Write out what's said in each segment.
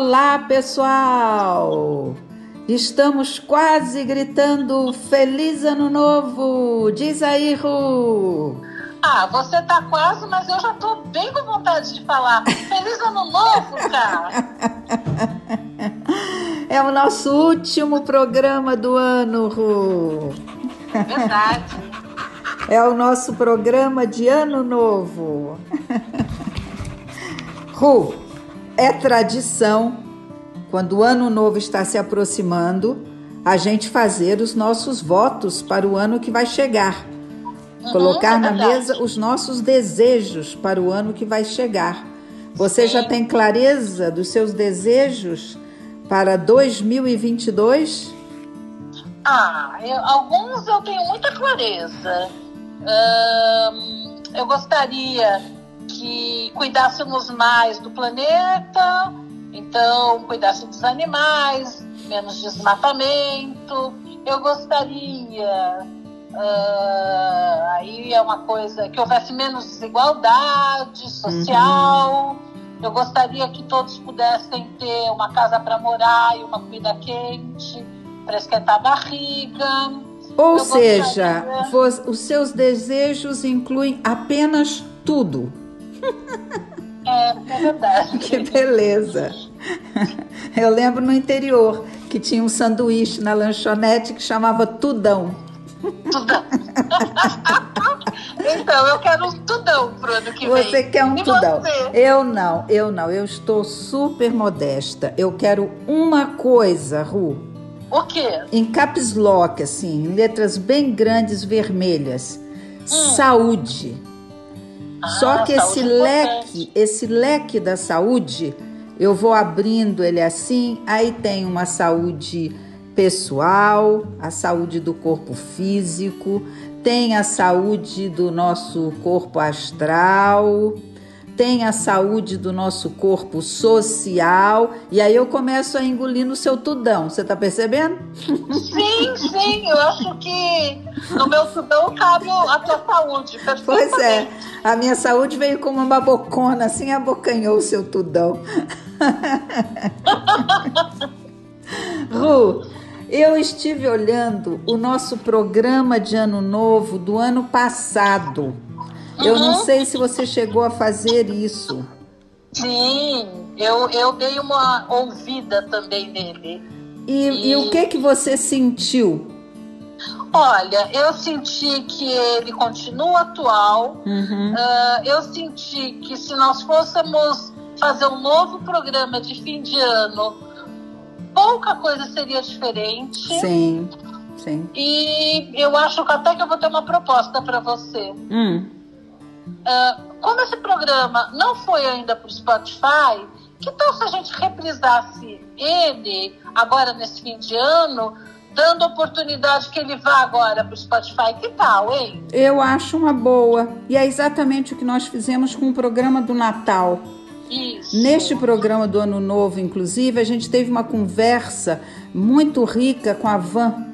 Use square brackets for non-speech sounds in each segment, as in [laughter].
Olá, pessoal! Estamos quase gritando Feliz Ano Novo! Diz aí, Ru! Ah, você tá quase, mas eu já tô bem com vontade de falar Feliz Ano Novo, cara! [laughs] É o nosso último programa do ano, Ru! Verdade. [laughs] É o nosso programa de Ano Novo. [laughs] Ru, é tradição quando o ano novo está se aproximando, a gente fazer os nossos votos para o ano que vai chegar. Uhum, Colocar é na mesa os nossos desejos para o ano que vai chegar. Você Sim. já tem clareza dos seus desejos para 2022? Ah, eu, alguns eu tenho muita clareza. Hum, eu gostaria que cuidássemos mais do planeta, então, cuidasse dos animais, menos desmatamento. Eu gostaria, uh, aí é uma coisa, que houvesse menos desigualdade social. Uhum. Eu gostaria que todos pudessem ter uma casa para morar e uma comida quente para esquentar a barriga. Ou Eu seja, gostaria... os seus desejos incluem apenas tudo. [laughs] É, é verdade. Que beleza. Eu lembro no interior que tinha um sanduíche na lanchonete que chamava Tudão. Tudão. [laughs] então, eu quero um tudão pro ano que vem. Você quer um e tudão? Você? Eu não, eu não. Eu estou super modesta. Eu quero uma coisa, Ru. O quê? Em caps lock, assim, em letras bem grandes vermelhas. Hum. Saúde. Ah, Só que esse é leque, esse leque da saúde, eu vou abrindo ele assim, aí tem uma saúde pessoal, a saúde do corpo físico, tem a saúde do nosso corpo astral, tem a saúde do nosso corpo social. E aí eu começo a engolir no seu tudão. Você tá percebendo? Sim, sim. Eu acho que no meu tudão cabe a tua saúde. Pois é. A minha saúde veio como uma bocona, assim abocanhou o seu tudão. [laughs] Ru, eu estive olhando o nosso programa de ano novo do ano passado. Eu uhum. não sei se você chegou a fazer isso. Sim, eu, eu dei uma ouvida também nele. E, e... e o que que você sentiu? Olha, eu senti que ele continua atual. Uhum. Uh, eu senti que se nós fôssemos fazer um novo programa de fim de ano, pouca coisa seria diferente. Sim, sim. E eu acho que até que eu vou ter uma proposta para você. Hum. Uh, como esse programa não foi ainda para o Spotify, que tal se a gente reprisasse ele agora nesse fim de ano, dando oportunidade que ele vá agora para o Spotify? Que tal, hein? Eu acho uma boa. E é exatamente o que nós fizemos com o programa do Natal. Isso. Neste programa do Ano Novo, inclusive, a gente teve uma conversa muito rica com a Van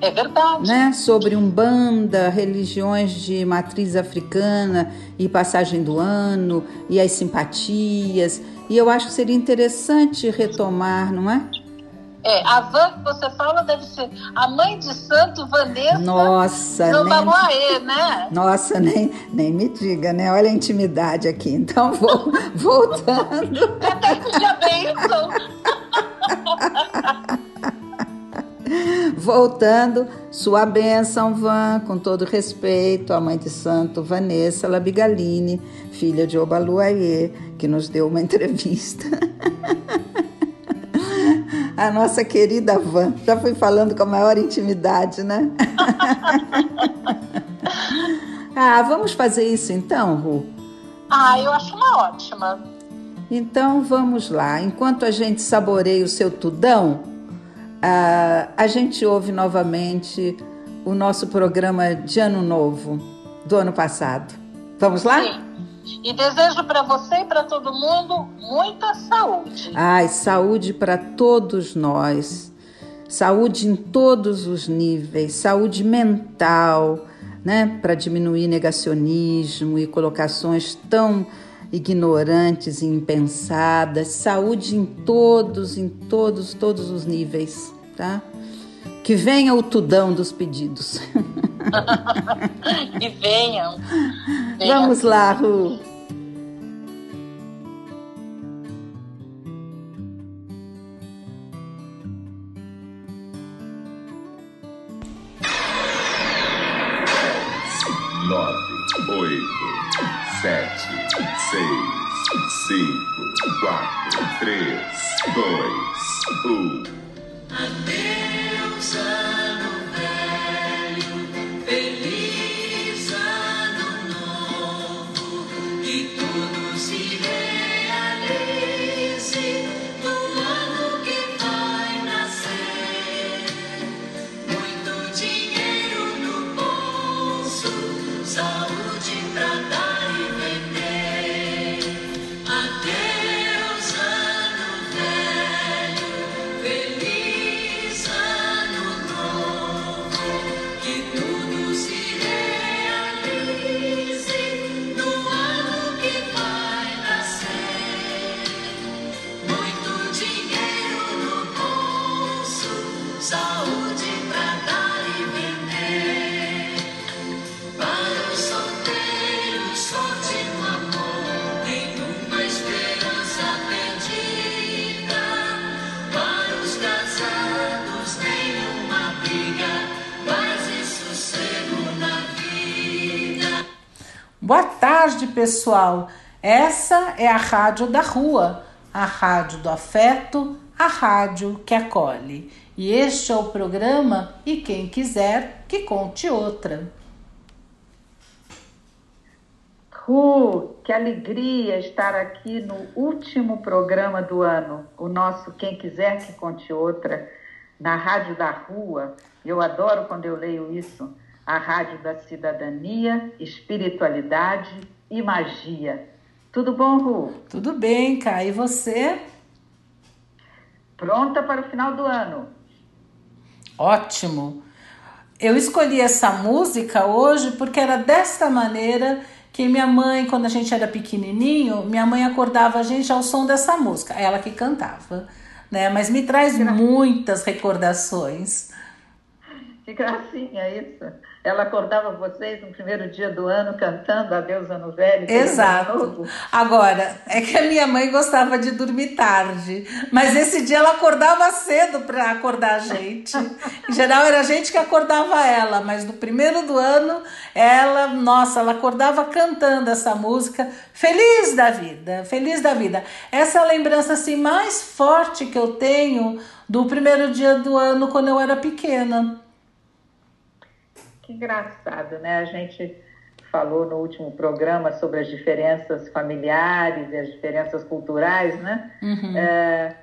é verdade. Né? Sobre Umbanda, religiões de matriz africana e passagem do ano e as simpatias. E eu acho que seria interessante retomar, não é? É, a Van que você fala deve ser a mãe de santo Vanessa Nossa, no nem, né? Nossa, nem, nem me diga, né? Olha a intimidade aqui. Então, vou, [laughs] voltando. Até que dia bênção. [laughs] Voltando, sua bênção, Van, com todo respeito, a mãe de santo Vanessa Labigalini, filha de Obaluayê, que nos deu uma [laughs] entrevista. a nossa querida Van, já fui falando com a maior intimidade, né? [laughs] Ah, vamos fazer isso então, Ru? Ah, eu acho uma ótima. Então vamos lá. Enquanto a gente saboreia o seu tudão, uh, a gente ouve novamente o nosso programa de Ano Novo do ano passado. Vamos lá? Sim. E desejo para você e para todo mundo muita saúde. Ai, saúde para todos nós. Saúde em todos os níveis, saúde mental, né, para diminuir negacionismo e colocações tão ignorantes e impensadas, saúde em todos, em todos, todos os níveis, tá? Que venha o tudão dos pedidos. [laughs] que venham. venham. Vamos lá, Ru. Nove, oito, sete, seis, cinco, quatro, três, dois, um. Adeus, pessoal. Essa é a Rádio da Rua, a rádio do afeto, a rádio que acolhe. E este é o programa E Quem Quiser Que Conte Outra. Ru, que alegria estar aqui no último programa do ano, o nosso Quem Quiser Que Conte Outra, na Rádio da Rua. Eu adoro quando eu leio isso a Rádio da Cidadania, Espiritualidade e Magia. Tudo bom, Ru? Tudo bem, Cá. E você? Pronta para o final do ano. Ótimo. Eu escolhi essa música hoje porque era desta maneira que minha mãe, quando a gente era pequenininho, minha mãe acordava a gente ao som dessa música, ela que cantava, né? Mas me traz muitas recordações. Que gracinha isso. Ela acordava vocês no primeiro dia do ano cantando Adeus Ano Velho. Exato. Agora, é que a minha mãe gostava de dormir tarde, mas esse dia ela acordava cedo para acordar a gente. Em geral era a gente que acordava ela, mas no primeiro do ano, ela, nossa, ela acordava cantando essa música, feliz da vida, feliz da vida. Essa é a lembrança assim mais forte que eu tenho do primeiro dia do ano quando eu era pequena. Que engraçado, né? A gente falou no último programa sobre as diferenças familiares e as diferenças culturais, né? Uhum. É,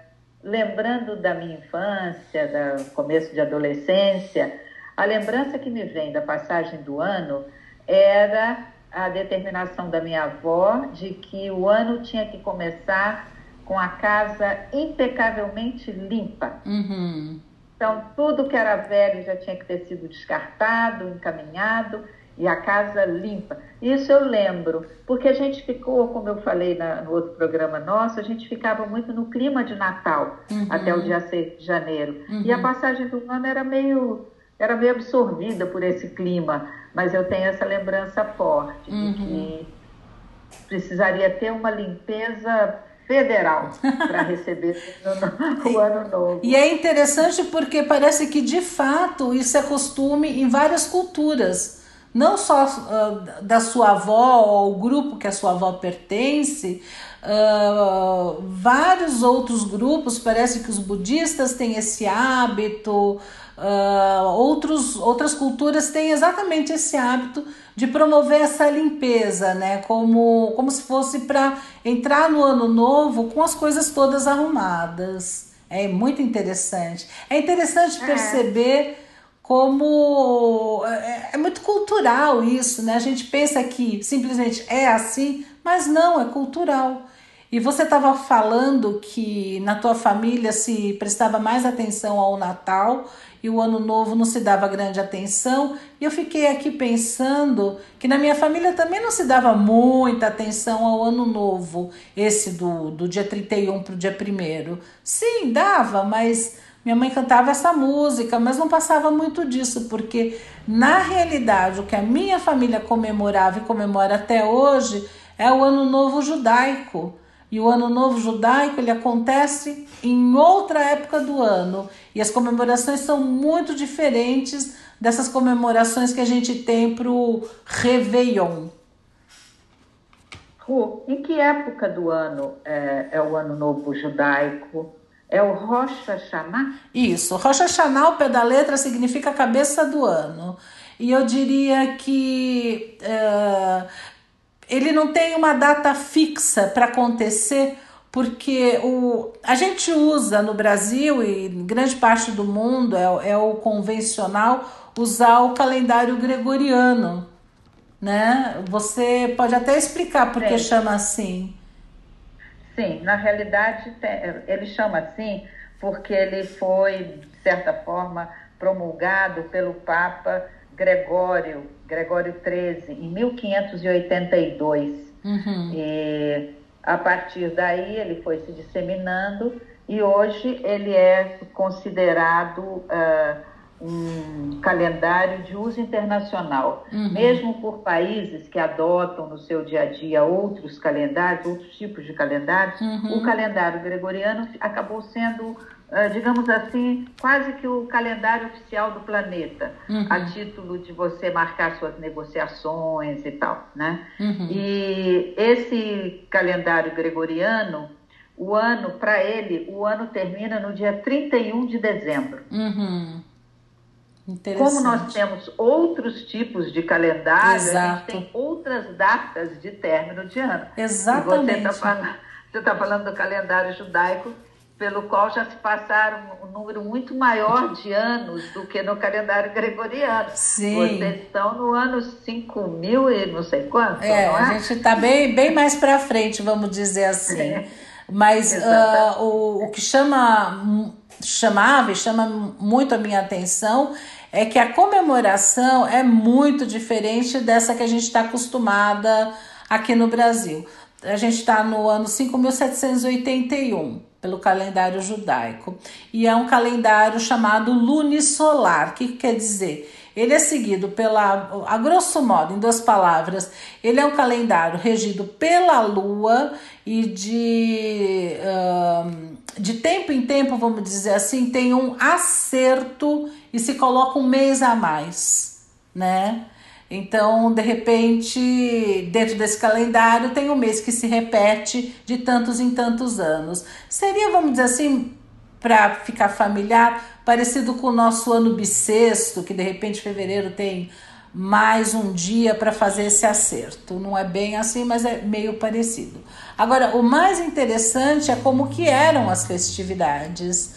lembrando da minha infância, do começo de adolescência, a lembrança que me vem da passagem do ano era a determinação da minha avó de que o ano tinha que começar com a casa impecavelmente limpa. Uhum. Então, tudo que era velho já tinha que ter sido descartado, encaminhado e a casa limpa. Isso eu lembro, porque a gente ficou, como eu falei na, no outro programa nosso, a gente ficava muito no clima de Natal uhum. até o dia 6 de janeiro. Uhum. E a passagem do ano era meio, era meio absorvida por esse clima, mas eu tenho essa lembrança forte uhum. de que precisaria ter uma limpeza federal para receber [laughs] o ano novo. E é interessante porque parece que de fato isso é costume em várias culturas. Não só uh, da sua avó ou o grupo que a sua avó pertence, uh, vários outros grupos, parece que os budistas têm esse hábito, uh, outros, outras culturas têm exatamente esse hábito de promover essa limpeza, né? Como, como se fosse para entrar no ano novo com as coisas todas arrumadas. É muito interessante. É interessante É. perceber como é, é muito cultural isso, né? A gente pensa que simplesmente é assim, mas não, é cultural. E você estava falando que na tua família se prestava mais atenção ao Natal e o Ano Novo não se dava grande atenção. E eu fiquei aqui pensando que na minha família também não se dava muita atenção ao Ano Novo, esse do, do dia 31 para o dia 1. Sim, dava, mas minha mãe cantava essa música, mas não passava muito disso, porque na realidade o que a minha família comemorava e comemora até hoje é o Ano Novo Judaico. E o Ano Novo Judaico ele acontece em outra época do ano. E as comemorações são muito diferentes dessas comemorações que a gente tem para o Réveillon. Ru, em que época do ano é, é o Ano Novo Judaico? É o Rosh Hashanah? Isso, Rosh Hashanah, ao pé da letra, significa cabeça do ano. E eu diria que eh, ele não tem uma data fixa para acontecer, porque o, a gente usa no Brasil e grande parte do mundo é, é o convencional usar o calendário gregoriano. Né? Você pode até explicar por que chama assim. Sim, na realidade ele chama assim porque ele foi, de certa forma, promulgado pelo Papa Gregório, Gregório XIII, em 1582. Uhum. E a partir daí ele foi se disseminando e hoje ele é considerado ah, um calendário de uso internacional. Mesmo por países que adotam no seu dia a dia outros calendários, outros tipos de calendários, o calendário gregoriano acabou sendo, digamos assim, quase que o calendário oficial do planeta, a título de você marcar suas negociações e tal, né? E esse calendário gregoriano, o ano, para ele, o ano termina no dia 31 de dezembro. Uhum. Como nós temos outros tipos de calendário, a Exato. gente tem outras datas de término de ano. Exatamente. E você está falando, tá falando do calendário judaico, pelo qual já se passaram um número muito maior de anos do que no calendário gregoriano. Sim. Vocês estão no ano 5 mil e não sei quanto, É, é? a gente está bem, bem mais para frente, vamos dizer assim. É. Mas ah, o, o que chama, chamava e chama muito a minha atenção é que a comemoração é muito diferente dessa que a gente está acostumada aqui no Brasil. A gente está no ano 5781, pelo calendário judaico, e é um calendário chamado lunisolar. Que que quer dizer? Ele é seguido pela, a grosso modo, em duas palavras, ele é um calendário regido pela lua e de, ahn, de tempo em tempo, vamos dizer assim, tem um acerto e se coloca um mês a mais, né? Então, de repente, dentro desse calendário tem um mês que se repete de tantos em tantos anos. Seria, vamos dizer assim, para ficar familiar, parecido com o nosso ano bissexto, que de repente fevereiro tem mais um dia para fazer esse acerto. Não é bem assim, mas é meio parecido. Agora, o mais interessante é como que eram as festividades.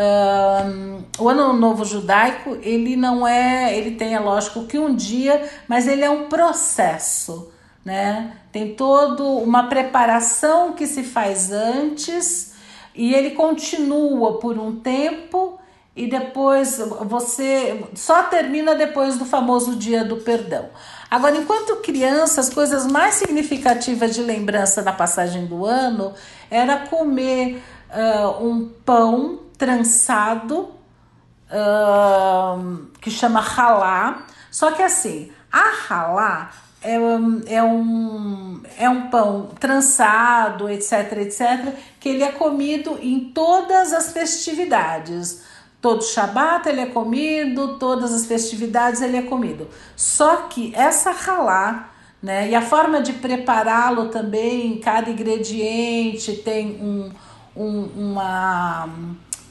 Ahn, o ano novo judaico ele não é ele tem é lógico que um dia mas ele é um processo né tem todo uma preparação que se faz antes e ele continua por um tempo e depois você só termina depois do famoso dia do perdão. Agora, enquanto criança, as coisas mais significativas de lembrança na passagem do ano era comer ah, um pão trançado ah, que chama ralá. Só que assim, a ralá é, um- é, um, é um pão trançado, etc, etc, que ele é comido em todas as festividades. Todo Shabat ele é comido, todas as festividades ele é comido. Só que essa ralá, né, e a forma de prepará-lo também, cada ingrediente tem um, um, uma,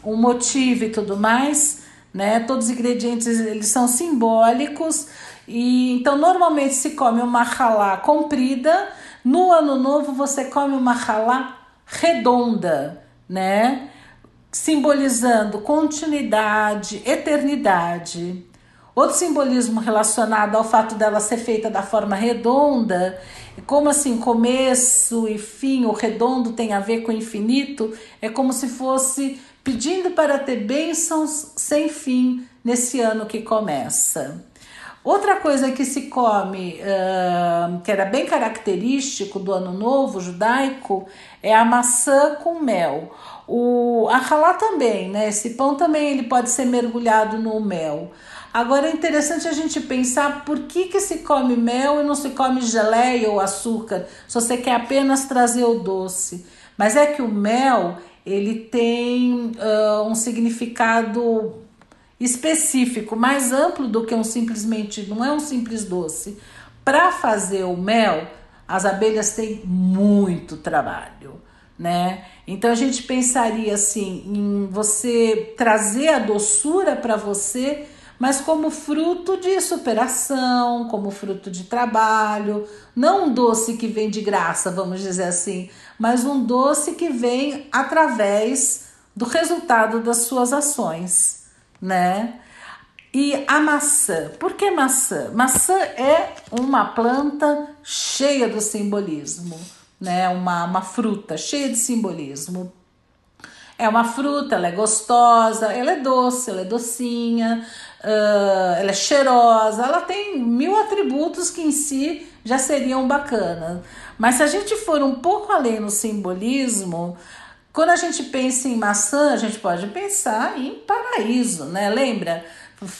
um motivo e tudo mais, né? Todos os ingredientes eles são simbólicos e então normalmente se come uma halá comprida. No ano novo você come uma halá redonda, né? Simbolizando continuidade, eternidade. Outro simbolismo relacionado ao fato dela ser feita da forma redonda, como assim, começo e fim, o redondo tem a ver com o infinito, é como se fosse pedindo para ter bênçãos sem fim nesse ano que começa. Outra coisa que se come, uh, que era bem característico do ano novo judaico, é a maçã com mel. O a halá também, né? Esse pão também ele pode ser mergulhado no mel. Agora é interessante a gente pensar por que, que se come mel e não se come geleia ou açúcar, se você quer apenas trazer o doce. Mas é que o mel ele tem uh, um significado específico, mais amplo do que um simplesmente, não é um simples doce. Para fazer o mel, as abelhas têm muito trabalho, né? Então a gente pensaria assim em você trazer a doçura para você mas como fruto de superação, como fruto de trabalho, não um doce que vem de graça, vamos dizer assim, mas um doce que vem através do resultado das suas ações, né? E a maçã, por que maçã? Maçã é uma planta cheia do simbolismo, né? Uma, uma fruta cheia de simbolismo. É uma fruta, ela é gostosa, ela é doce, ela é docinha, uh, ela é cheirosa, ela tem mil atributos que em si já seriam bacanas. Mas se a gente for um pouco além no simbolismo, quando a gente pensa em maçã, a gente pode pensar em paraíso, né? Lembra?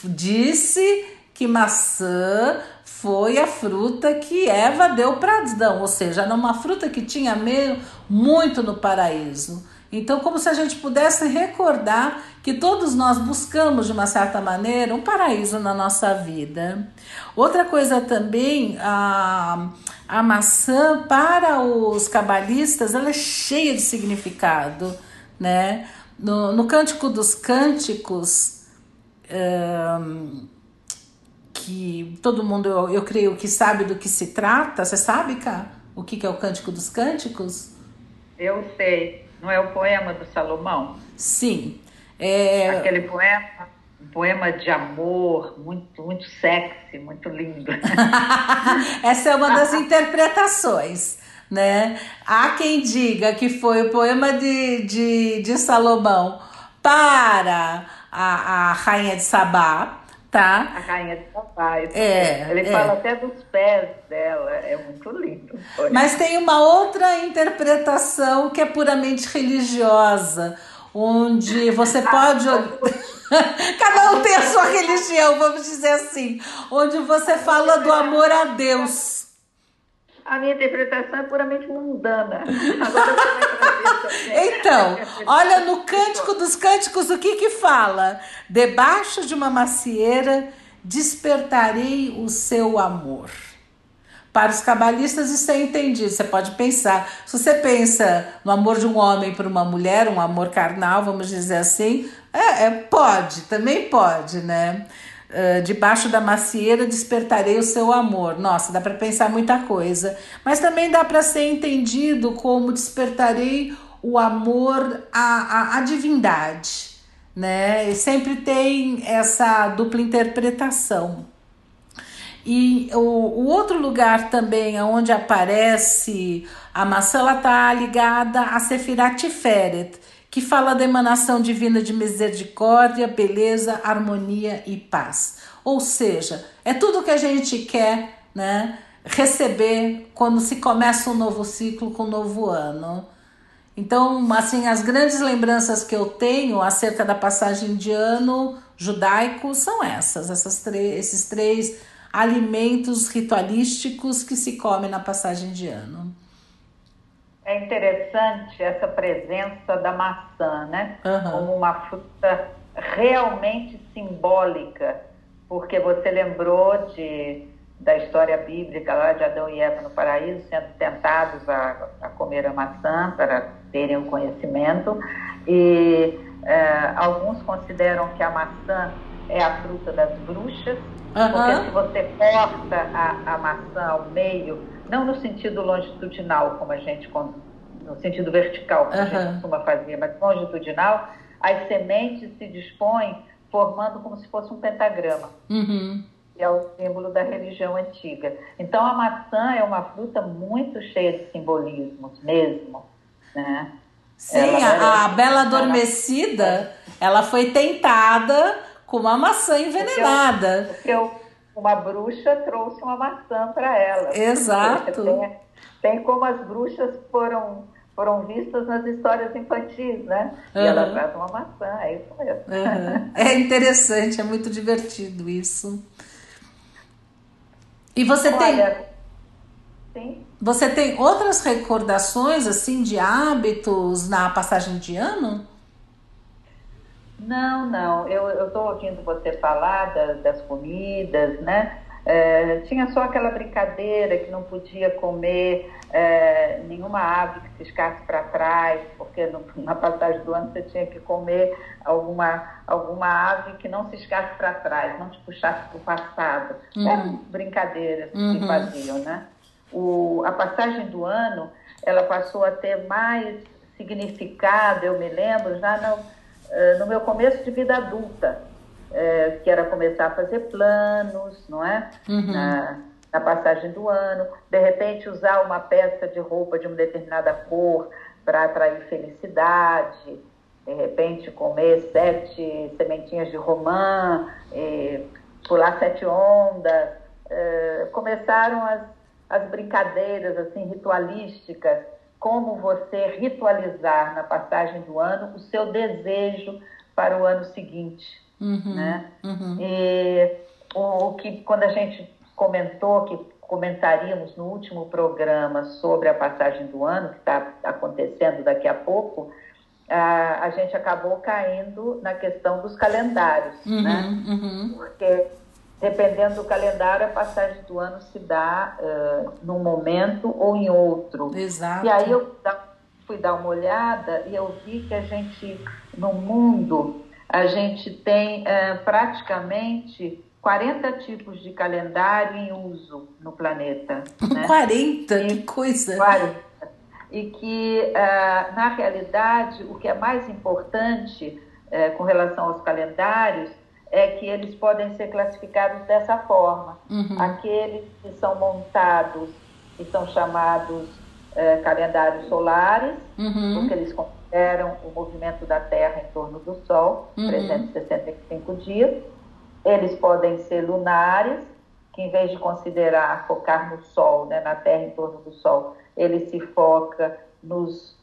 Disse que maçã foi a fruta que Eva deu para Adão, ou seja, era uma fruta que tinha meio muito no paraíso. Então, como se a gente pudesse recordar que todos nós buscamos, de uma certa maneira, um paraíso na nossa vida. Outra coisa também, a, a maçã, para os cabalistas, ela é cheia de significado, né? No, no Cântico dos Cânticos, um, que todo mundo, eu, eu creio que sabe do que se trata, você sabe, Cá, o que, que é o Cântico dos Cânticos? Eu sei. Não é o poema do Salomão? Sim. É... Aquele poema, um poema de amor, muito, muito sexy, muito lindo. [laughs] Essa é uma das interpretações. Né? Há quem diga que foi o poema de, de, de Salomão para a, a rainha de Sabá, tá? A rainha de Sabá. É, Ele é. fala até dos pés dela, é muito lindo. Mas tem uma outra interpretação que é puramente religiosa, onde você pode. [laughs] Cada um tem a sua religião, vamos dizer assim. Onde você fala do amor a Deus. A minha interpretação é puramente mundana. Agora [laughs] Então, [laughs] olha no Cântico dos Cânticos o que que fala? Debaixo de uma macieira despertarei o seu amor. Para os cabalistas isso é entendido. Você pode pensar, se você pensa no amor de um homem por uma mulher, um amor carnal, vamos dizer assim, é, é pode, também pode, né? Uh, debaixo da macieira despertarei o seu amor. Nossa, dá para pensar muita coisa. Mas também dá para ser entendido como despertarei o amor à, à, à divindade, né? E sempre tem essa dupla interpretação. E o, o outro lugar também onde aparece a maçã, ela está ligada a Sefirat Tiferet, que fala da emanação divina de misericórdia, beleza, harmonia e paz. Ou seja, é tudo que a gente quer, né? Receber quando se começa um novo ciclo com um novo ano. Então, assim, as grandes lembranças que eu tenho acerca da passagem de ano judaico são essas, essas esses três alimentos ritualísticos que se come na passagem de ano. É interessante essa presença da maçã, né? Uhum. Como uma fruta realmente simbólica, porque você lembrou de, da história bíblica lá de Adão e Eva no paraíso, sendo tentados a, a comer a maçã para terem o conhecimento, e É, alguns consideram que a maçã é a fruta das bruxas, Aham. porque se você corta a, a maçã ao meio, não no sentido longitudinal, como a gente, no sentido vertical, como a Aham. gente costuma fazer, mas longitudinal, as sementes se dispõem formando como se fosse um pentagrama Uhum. que é o símbolo da religião antiga. Então a maçã é uma fruta muito cheia de simbolismos mesmo, né? Sim, Ela a, a. Bela Adormecida, ela foi tentada com uma maçã envenenada. Porque o- uma bruxa trouxe uma maçã para ela. Exato. Tem, tem como as bruxas foram foram vistas nas histórias infantis, né? E ela traz uma maçã, é isso mesmo. Uhum. É interessante, é muito divertido isso. E você tem, Olha, sim. você tem outras recordações assim de hábitos na passagem de ano? Não, não. Eu estou ouvindo você falar da- das comidas, né? É, tinha só aquela brincadeira que não podia comer é, nenhuma ave que fiscasse para trás, porque no- [laughs] na passagem do ano você tinha que comer alguma, alguma ave que não ciscasse para trás, não te puxasse para o passado. Eram brincadeiras que Uhum. faziam, né? O, a passagem do ano, ela passou a ter mais significado, eu me lembro, já eh, no meu começo de vida adulta, eh, que era começar a fazer planos, não é? Uhum. Na, na passagem do ano, de repente usar uma peça de roupa de uma determinada cor para atrair felicidade, de repente comer sete sementinhas de romã, eh, pular sete ondas, eh, começaram as, as brincadeiras assim ritualísticas, como você ritualizar na passagem do ano o seu desejo para o ano seguinte, Uhum. né? Uhum. E o, o que quando a gente comentou que comentaríamos no último programa sobre a passagem do ano que está acontecendo daqui a pouco, a, a gente acabou caindo na questão dos calendários, né? Uhum. Uhum. Porque dependendo do calendário a passagem do ano se dá eh, num momento ou em outro. Exato. E aí eu fui dar uma olhada e eu vi que a gente, no mundo, a gente tem eh, praticamente 40 tipos de calendário em uso no planeta. [laughs] Né? 40, que coisa. 40. E que, ah, na realidade, o que é mais importante com relação aos calendários é que eles podem ser classificados dessa forma. Uhum. Aqueles que são montados e são chamados eh, calendários solares, Uhum. porque eles consideram o movimento da Terra em torno do Sol, Uhum. 365 dias. Eles podem ser lunares, que em vez de considerar focar no Sol, né, na Terra em torno do Sol, ele se foca nos,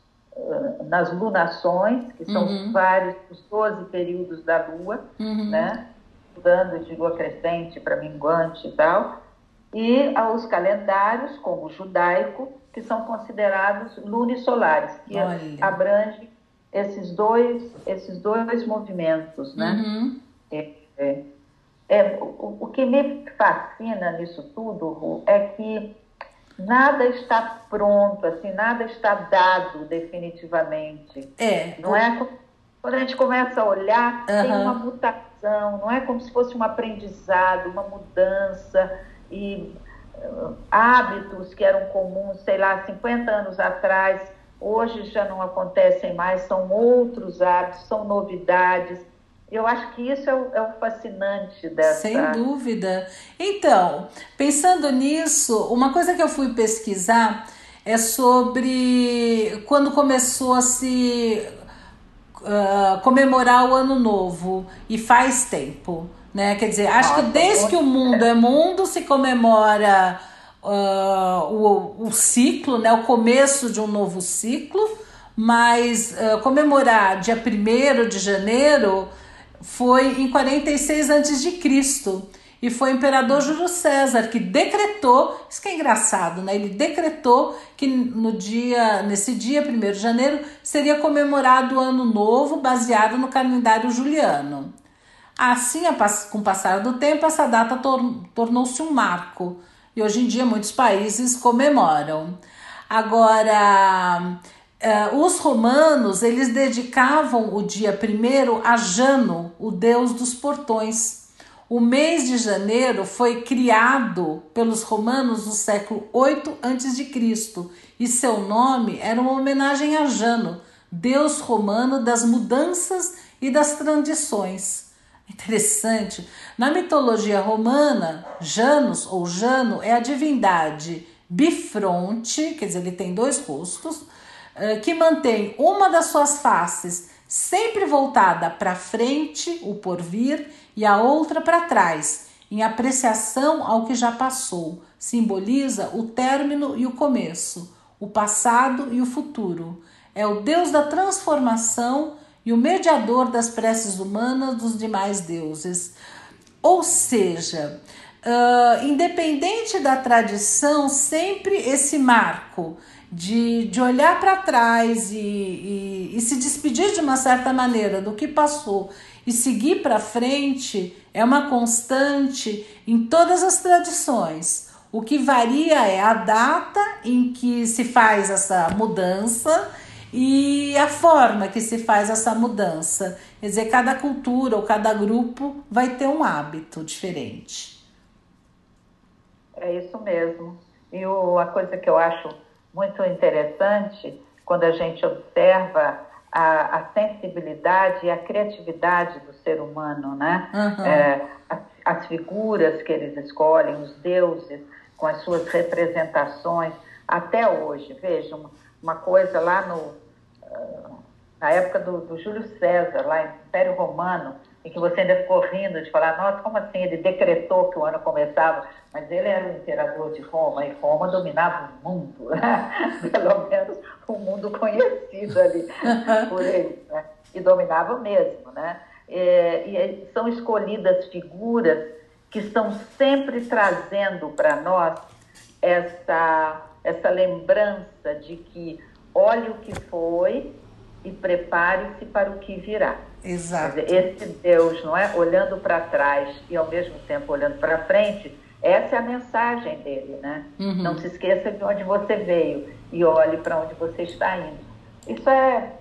nas lunações, que são Uhum. os vários, os 12 períodos da Lua, Uhum. né? Mudando de lua crescente para minguante e tal. E aos calendários, como o judaico, que são considerados lunisolares, que Olha. abrange esses dois, esses dois movimentos, né? Uhum. É, é, o, o que me fascina nisso tudo, Ru, é que nada está pronto, assim, nada está dado definitivamente. É. Não é quando a gente começa a olhar, tem Aham. uma mutação, não é como se fosse um aprendizado, uma mudança e eh, hábitos que eram comuns, sei lá, 50 anos atrás, hoje já não acontecem mais, são outros hábitos, são novidades. Eu acho que isso é o, é o fascinante dessa. Sem dúvida. Então, pensando nisso, uma coisa que eu fui pesquisar é sobre quando começou a se ah, comemorar o Ano Novo, e faz tempo. Né? Quer dizer, acho que Nossa, desde que o mundo é mundo se comemora ah, o, o ciclo, né? o começo de um novo ciclo, mas ah, comemorar dia 1 de janeiro foi em 46 a.C. E foi o imperador Júlio César que decretou, isso que é engraçado, né? Ele decretou que no dia, nesse dia 1 de janeiro seria comemorado o ano novo baseado no calendário juliano. Assim, com o passar do tempo, essa data tor- tornou-se um marco. E hoje em dia muitos países comemoram. Agora, Uh, os romanos eles dedicavam o dia primeiro a Jano, o deus dos portões. O mês de janeiro foi criado pelos romanos no século 8 a.C. e seu nome era uma homenagem a Jano, deus romano das mudanças e das transições. Interessante. Na mitologia romana, Janus ou Jano é a divindade bifronte, quer dizer, ele tem dois rostos, que mantém uma das suas faces sempre voltada para frente, o porvir, e a outra para trás, em apreciação ao que já passou. Simboliza o término e o começo, o passado e o futuro. É o Deus da transformação e o mediador das preces humanas dos demais deuses. Ou seja, uh, independente da tradição, sempre esse marco de, de olhar para trás e, e, e se despedir de uma certa maneira do que passou e seguir para frente é uma constante em todas as tradições. O que varia é a data em que se faz essa mudança e a forma que se faz essa mudança. Quer dizer, cada cultura ou cada grupo vai ter um hábito diferente. É isso mesmo. E o, a coisa que eu acho muito interessante quando a gente observa a, a sensibilidade e a criatividade do ser humano, né? Uhum. É, as, as figuras que eles escolhem, os deuses com as suas representações, até hoje. Vejam, uma coisa lá no, ah, na época do, do Júlio César, lá no Império Romano, em que você ainda ficou rindo de falar, nossa, como assim? Ele decretou que o ano começava, mas ele era o imperador de Roma e Roma dominava o mundo, [laughs] né? pelo menos o mundo conhecido ali [laughs] por ele, né? e dominava mesmo. Né? É, e são escolhidas figuras que estão sempre trazendo para nós essa, essa lembrança de que olhe o que foi e prepare-se para o que virá. Exato. Dizer, esse Deus, não é? Olhando para trás e ao mesmo tempo olhando para frente, essa é a mensagem dele, né? Uhum. Não se esqueça de onde você veio e olhe para onde você está indo. Isso é,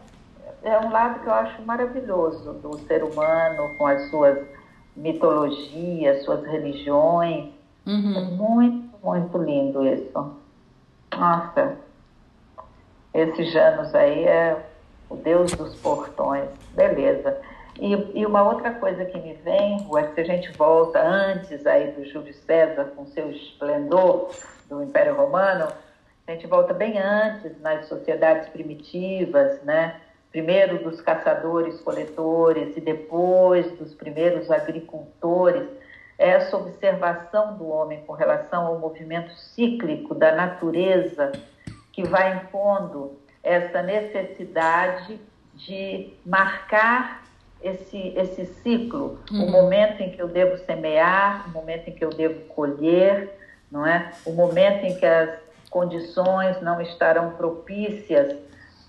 é um lado que eu acho maravilhoso do ser humano, com as suas mitologias, suas religiões. Uhum. É muito, muito lindo isso. Nossa, esses Janos aí é o Deus dos portões, beleza. E, e, uma outra coisa que me vem, é que se a gente volta antes aí do Júlio César com seu esplendor do Império Romano, a gente volta bem antes nas sociedades primitivas, né? Primeiro dos caçadores-coletores e depois dos primeiros agricultores, essa observação do homem com relação ao movimento cíclico da natureza que vai impondo essa necessidade de marcar esse, esse ciclo, uhum. o momento em que eu devo semear, o momento em que eu devo colher, não é? O momento em que as condições não estarão propícias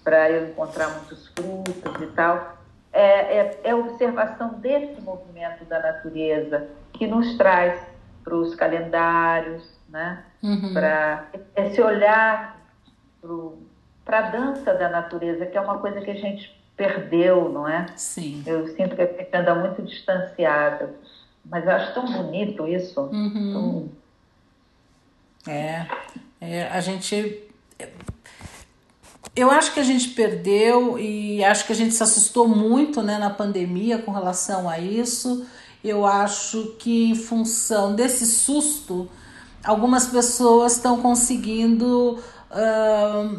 para eu encontrar muitos frutos e tal. É, é, é observação desse movimento da natureza que nos traz para os calendários, né? Uhum. Para esse olhar para a dança da natureza, que é uma coisa que a gente perdeu, não é? Sim. Eu sinto que a gente anda muito distanciada. Mas eu acho tão bonito isso. Uhum. Tão... É, é, a gente. Eu acho que a gente perdeu e acho que a gente se assustou muito né, na pandemia com relação a isso. Eu acho que, em função desse susto, algumas pessoas estão conseguindo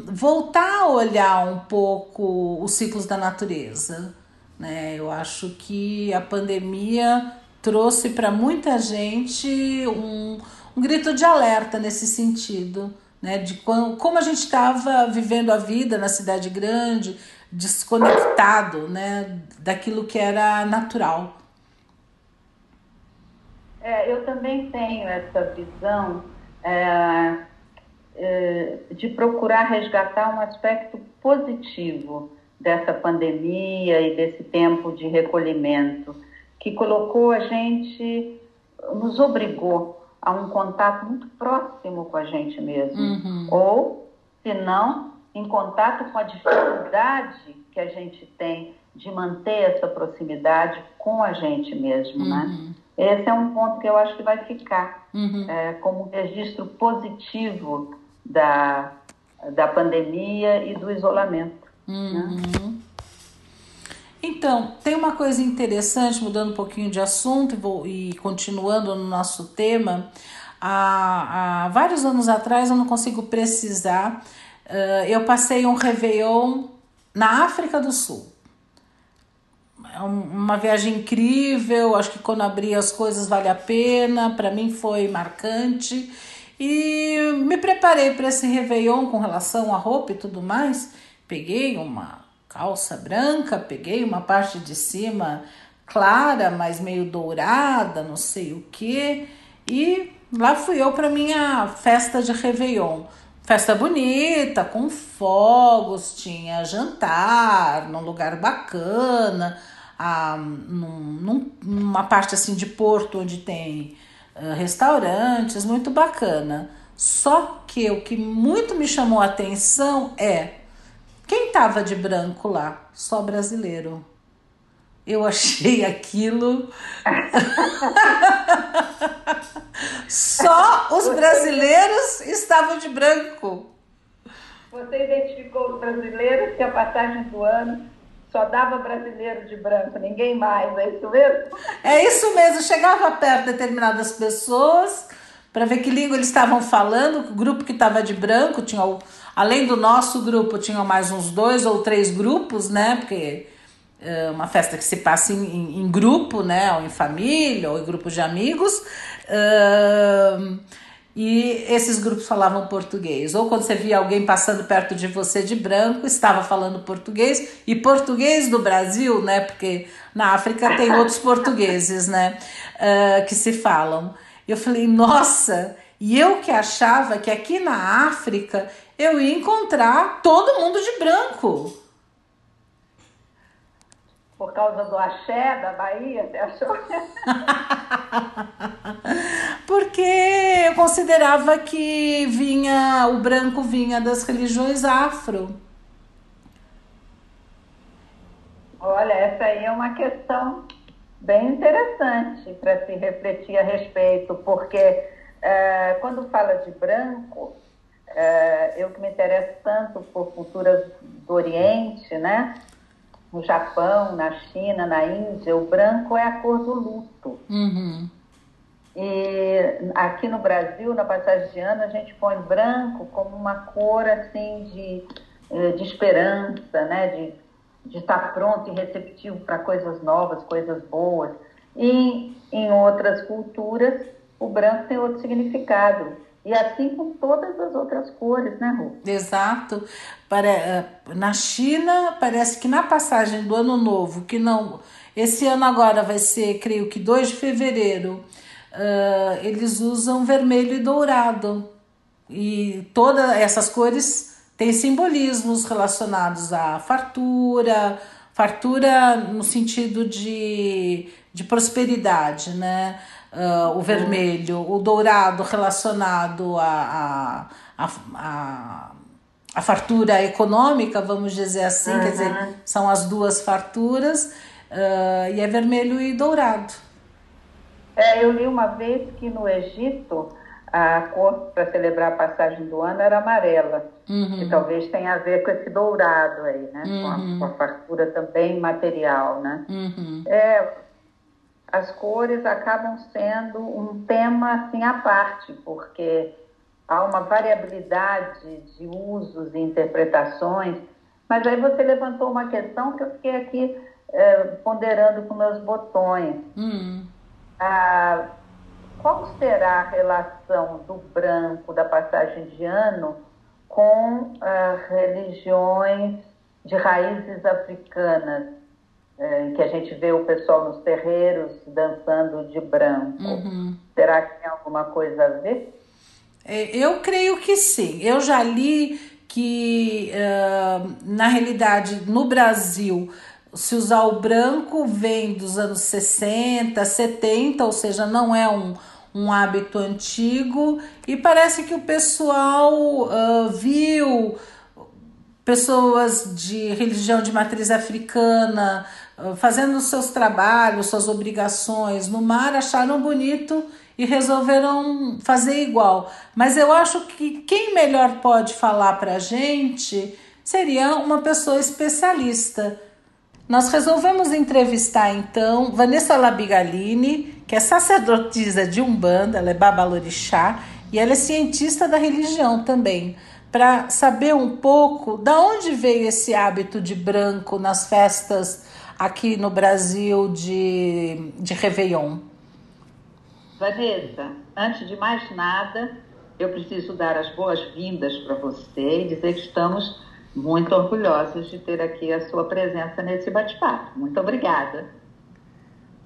voltar a olhar um pouco os ciclos da natureza. Né? Eu acho que a pandemia trouxe para muita gente um, um, grito de alerta nesse sentido, né? de como, como a gente estava vivendo a vida na cidade grande, desconectado né? daquilo que era natural. É, eu também tenho essa visão. É de procurar resgatar um aspecto positivo dessa pandemia e desse tempo de recolhimento, que colocou a gente, nos obrigou a um contato muito próximo com a gente mesmo. Uhum. Ou, se não, em contato com a dificuldade que a gente tem de manter essa proximidade com a gente mesmo, né? Uhum. Esse é um ponto que eu acho que vai ficar Uhum. é, como um registro positivo da, da pandemia e do isolamento. Uhum. Então, tem uma coisa interessante, mudando um pouquinho de assunto e, vou, e continuando no nosso tema. Há, há vários anos atrás, eu não consigo precisar, eh, eu passei um Réveillon na África do Sul. É um- uma viagem incrível, acho que quando abri as coisas vale a pena, para mim foi marcante. E me preparei para esse Réveillon com relação à roupa e tudo mais. Peguei uma calça branca, peguei uma parte de cima clara, mas meio dourada, não sei o que. E lá fui eu para minha festa de Réveillon. Festa bonita, com fogos, tinha jantar num lugar bacana, ah, num, num- numa parte assim de porto onde tem restaurantes, muito bacana. Só que o que muito me chamou a atenção é quem tava de branco lá? Só brasileiro. Eu achei [laughs] aquilo. [laughs] Só os brasileiros estavam de branco. Você identificou os brasileiros que a passagem do ano só dava brasileiro de branco, ninguém mais, é isso mesmo? É isso mesmo, chegava perto de determinadas pessoas para ver que língua eles estavam falando. O grupo que estava de branco tinha, além do nosso grupo, tinha mais uns dois ou três grupos, né? Porque é uma festa que se passa em, em- em grupo, né? Ou em família, ou em grupos de amigos. Ahn, e esses grupos falavam português. Ou quando você via alguém passando perto de você de branco, estava falando português. E português do Brasil, né? Porque na África tem [laughs] outros portugueses, né? ah, que se falam. Eu falei, nossa! E eu que achava que aqui na África eu ia encontrar todo mundo de branco. Por causa do axé da Bahia, você achou? [laughs] Porque eu considerava que vinha o branco vinha das religiões afro. Olha, essa aí é uma questão bem interessante para se refletir a respeito, porque eh, quando fala de branco, eh, eu que me interesso tanto por culturas do Oriente, né? No Japão, na China, na Índia, o branco é a cor do luto. Uhum. E aqui no Brasil, na passagem de ano, a gente põe branco como uma cor assim de, eh, de esperança, né? de, de estar pronto e receptivo para coisas novas, coisas boas. E em outras culturas, o branco tem outro significado. E assim com todas as outras cores, né, Ru? Exato. Pare- eh, Na China, parece que na passagem do ano novo, que não. Esse ano agora vai ser, creio que 2 de fevereiro, ah, eles usam vermelho e dourado. E todas essas cores têm simbolismos relacionados à fartura, fartura no sentido de, de prosperidade, né? Ah, o vermelho, o dourado relacionado à, à, à, fartura econômica, vamos dizer assim, quer dizer, são as duas farturas, ah, e é vermelho e dourado. É, eu li uma vez que no Egito a cor para celebrar a passagem do ano era amarela, que talvez tenha a ver com esse dourado aí, né? Com, a, com a fartura também material, né? Uhum. É, as cores acabam sendo um tema assim à parte, porque há uma variabilidade de usos e interpretações. Mas aí você levantou uma questão que eu fiquei aqui eh, ponderando com meus botões. Hum. Ah, qual será a relação do branco da passagem de ano com ah, religiões de raízes africanas, em que a gente vê o pessoal nos terreiros dançando de branco? Será que tem alguma coisa a ver? É, Eu creio que sim. Eu já li que, ah, na realidade, no Brasil, se usar o branco vem dos anos 60, 70, ou seja, não é um, um hábito antigo. E parece que o pessoal ah, viu pessoas de religião de matriz africana fazendo seus trabalhos, suas obrigações no mar, acharam bonito e resolveram fazer igual. Mas eu acho que quem melhor pode falar para a gente seria uma pessoa especialista. Nós resolvemos entrevistar então Vanessa Labigalini, que é sacerdotisa de Umbanda, ela é babalorixá e ela é cientista da religião também para saber um pouco da onde veio esse hábito de branco nas festas aqui no Brasil de, de Réveillon. Vanessa, antes de mais nada, eu preciso dar as boas-vindas para você e dizer que estamos muito orgulhosos de ter aqui a sua presença nesse bate-papo. Muito obrigada.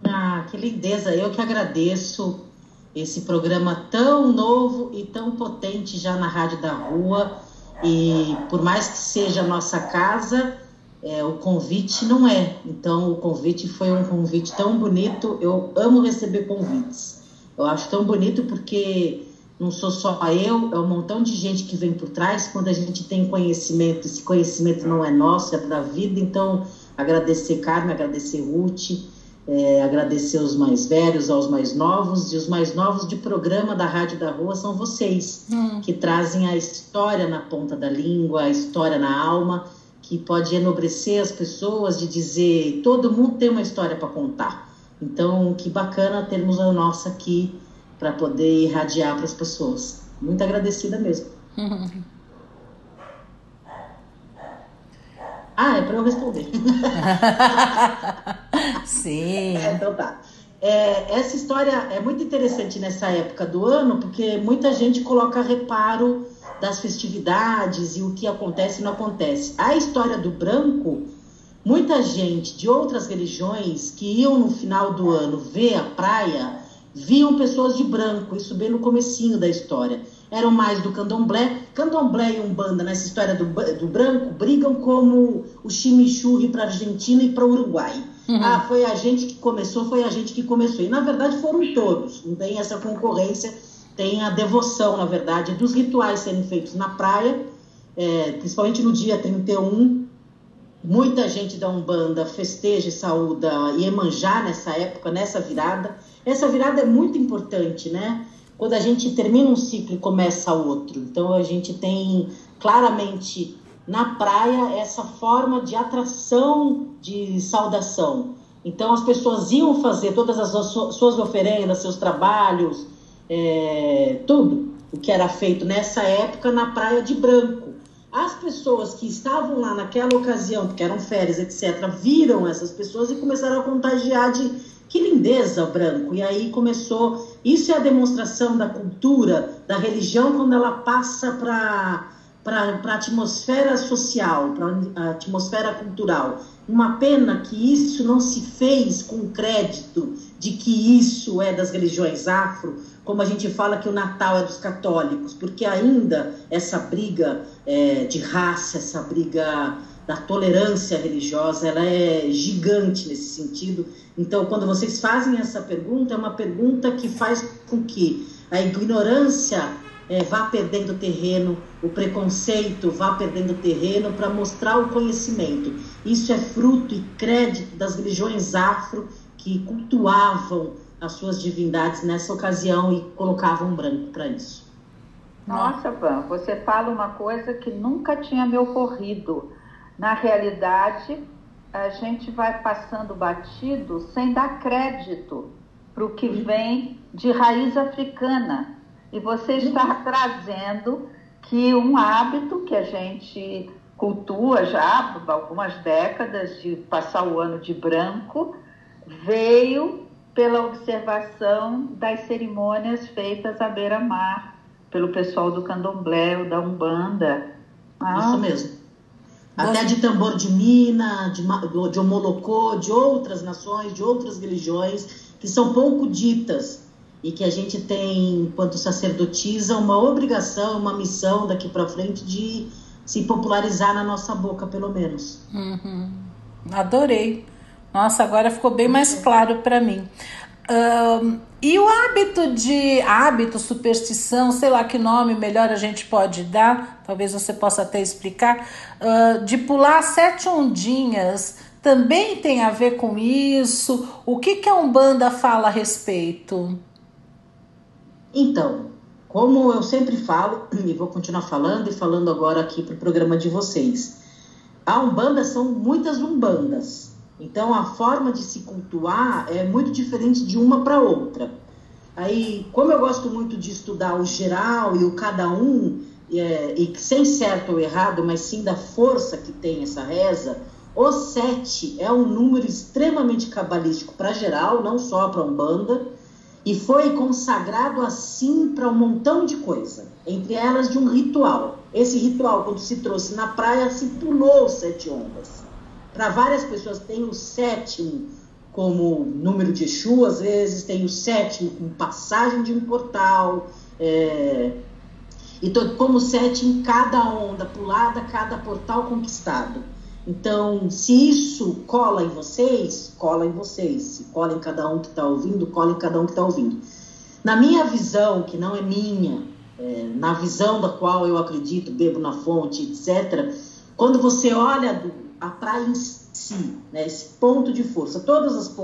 Ah, que lindeza! Eu que agradeço esse programa tão novo e tão potente já na Rádio da Rua. E por mais que seja a nossa casa, é, o convite não é. Então, o convite foi um convite tão bonito. Eu amo receber convites. Eu acho tão bonito porque não sou só eu, é um montão de gente que vem por trás. Quando a gente tem conhecimento, esse conhecimento não é nosso, é para a vida. Então, agradecer Carmen, agradecer Ruth é, agradecer aos mais velhos, aos mais novos, e os mais novos de programa da Rádio da Rua são vocês, hum. que trazem a história na ponta da língua, a história na alma, que pode enobrecer as pessoas de dizer todo mundo tem uma história para contar. Então, que bacana termos a nossa aqui para poder irradiar para as pessoas. Muito agradecida mesmo. [laughs] Ah, é para eu responder. [laughs] Sim. É, então tá. É, essa história é muito interessante nessa época do ano, porque muita gente coloca reparo das festividades e o que acontece e não acontece. A história do branco, muita gente de outras religiões que iam no final do ano ver a praia, viam pessoas de branco, isso bem no comecinho da história eram mais do candomblé. Candomblé e Umbanda, nessa história do, do branco, brigam como o chimichurri para Argentina e para Uruguai. Uhum. Ah, foi a gente que começou, foi a gente que começou. E na verdade foram todos, não tem essa concorrência, tem a devoção, na verdade, dos rituais serem feitos na praia, é, principalmente no dia 31. Muita gente da Umbanda festeja e saúda Iemanjá nessa época, nessa virada. Essa virada é muito importante, né? quando a gente termina um ciclo e começa outro. Então a gente tem claramente na praia essa forma de atração de saudação. Então as pessoas iam fazer todas as suas oferendas, seus trabalhos, é, tudo o que era feito nessa época na praia de branco. As pessoas que estavam lá naquela ocasião, porque eram férias, etc., viram essas pessoas e começaram a contagiar de que lindeza o branco. E aí começou. Isso é a demonstração da cultura, da religião, quando ela passa para para a atmosfera social, para a atmosfera cultural. Uma pena que isso não se fez com crédito de que isso é das religiões afro, como a gente fala que o Natal é dos católicos, porque ainda essa briga é, de raça, essa briga da tolerância religiosa, ela é gigante nesse sentido. Então, quando vocês fazem essa pergunta, é uma pergunta que faz com que a ignorância é, vá perdendo terreno, o preconceito vá perdendo terreno para mostrar o conhecimento. Isso é fruto e crédito das religiões afro que cultuavam as suas divindades nessa ocasião e colocavam branco para isso. Nossa, Van, você fala uma coisa que nunca tinha me ocorrido na realidade, a gente vai passando batido sem dar crédito para o que vem de raiz africana. E você está trazendo que um hábito que a gente cultua já há algumas décadas de passar o ano de branco veio pela observação das cerimônias feitas à beira-mar pelo pessoal do candomblé ou da umbanda. Ah, Isso mesmo. Até de tambor de mina, de, de Omolocô, de outras nações, de outras religiões, que são pouco ditas e que a gente tem, enquanto sacerdotisa, uma obrigação, uma missão daqui para frente de se popularizar na nossa boca, pelo menos. Uhum. Adorei. Nossa, agora ficou bem mais claro para mim. Um, e o hábito de hábito, superstição, sei lá que nome melhor a gente pode dar, talvez você possa até explicar, uh, de pular sete ondinhas também tem a ver com isso? O que, que a Umbanda fala a respeito? Então, como eu sempre falo, [clears throat] e vou continuar falando e falando agora aqui para o programa de vocês, a Umbanda são muitas Umbandas. Então, a forma de se cultuar é muito diferente de uma para outra. Aí, como eu gosto muito de estudar o geral e o cada um, é, e sem certo ou errado, mas sim da força que tem essa reza, o sete é um número extremamente cabalístico para geral, não só para Umbanda, e foi consagrado assim para um montão de coisa, entre elas de um ritual. Esse ritual, quando se trouxe na praia, se pulou sete ondas. Para várias pessoas tem o sétimo como número de Exu, às vezes tem o sétimo como passagem de um portal, é, e como sétimo cada onda pulada, cada portal conquistado. Então, se isso cola em vocês, cola em vocês. Se cola em cada um que está ouvindo, cola em cada um que está ouvindo. Na minha visão, que não é minha, é, na visão da qual eu acredito, bebo na fonte, etc., quando você olha do, a praia em si, né, esse ponto de força, todas as,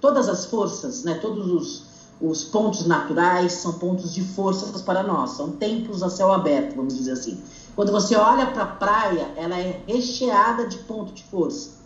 todas as forças, né, todos os, os pontos naturais são pontos de forças para nós, são templos a céu aberto, vamos dizer assim. Quando você olha para a praia, ela é recheada de ponto de força.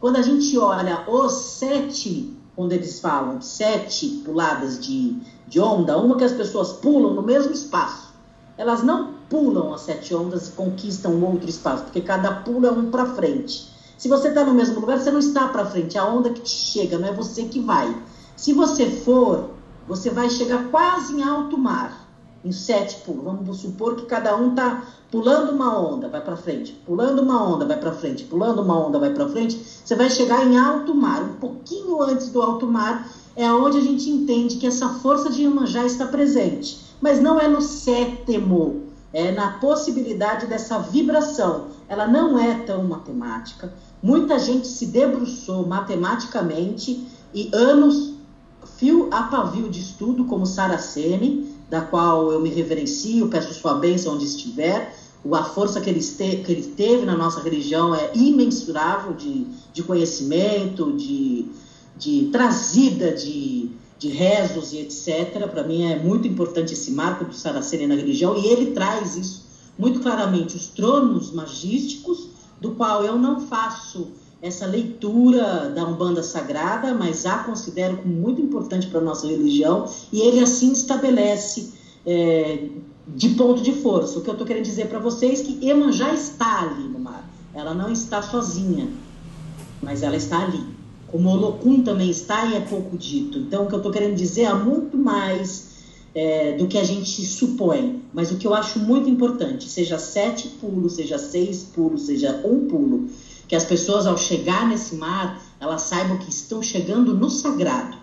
Quando a gente olha os sete, quando eles falam sete puladas de, de onda, uma que as pessoas pulam no mesmo espaço. Elas não pulam as sete ondas e conquistam outro espaço, porque cada pulo é um para frente. Se você está no mesmo lugar, você não está para frente, é a onda que te chega, não é você que vai. Se você for, você vai chegar quase em alto mar em sete pulos. Vamos supor que cada um está pulando uma onda, vai para frente, pulando uma onda, vai para frente, pulando uma onda, vai para frente. Você vai chegar em alto mar. Um pouquinho antes do alto mar é onde a gente entende que essa força de Iemanjá está presente. Mas não é no sétimo, é na possibilidade dessa vibração. Ela não é tão matemática. Muita gente se debruçou matematicamente e anos fio a pavio de estudo, como Saraceni, da qual eu me reverencio, peço sua bênção onde estiver. A força que ele, que ele teve na nossa religião é imensurável de, de conhecimento, de, de trazida de, de rezos e etc. Para mim é muito importante esse marco do Saraceni na religião e ele traz isso muito claramente, os tronos magísticos, do qual eu não faço essa leitura da Umbanda Sagrada, mas a considero como muito importante para a nossa religião, e ele assim estabelece é, de ponto de força. O que eu estou querendo dizer para vocês é que Emanjá está ali no mar, ela não está sozinha, mas ela está ali. Como Olocum também está e é pouco dito. Então, o que eu estou querendo dizer é muito mais é, do que a gente supõe, mas o que eu acho muito importante, seja sete pulos, seja seis pulos, seja um pulo, que as pessoas ao chegar nesse mar, elas saibam que estão chegando no sagrado.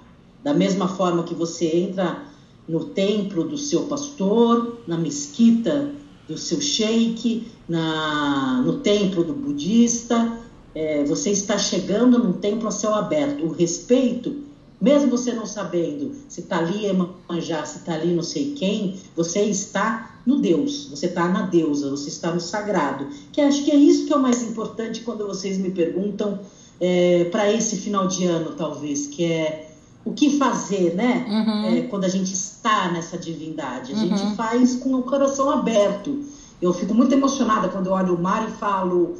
Da mesma forma que você entra no templo do seu pastor, na mesquita do seu sheik, na, no templo do budista, é, você está chegando num templo a céu aberto. O respeito, mesmo você não sabendo se está ali Emanjá, se está ali não sei quem, você está no Deus, você está na deusa, você está no sagrado. Que acho que é isso que é o mais importante quando vocês me perguntam é, para esse final de ano, talvez, que é o que fazer, né? Uhum. É, quando a gente está nessa divindade. A uhum. gente faz com o coração aberto. Eu fico muito emocionada quando eu olho o mar e falo: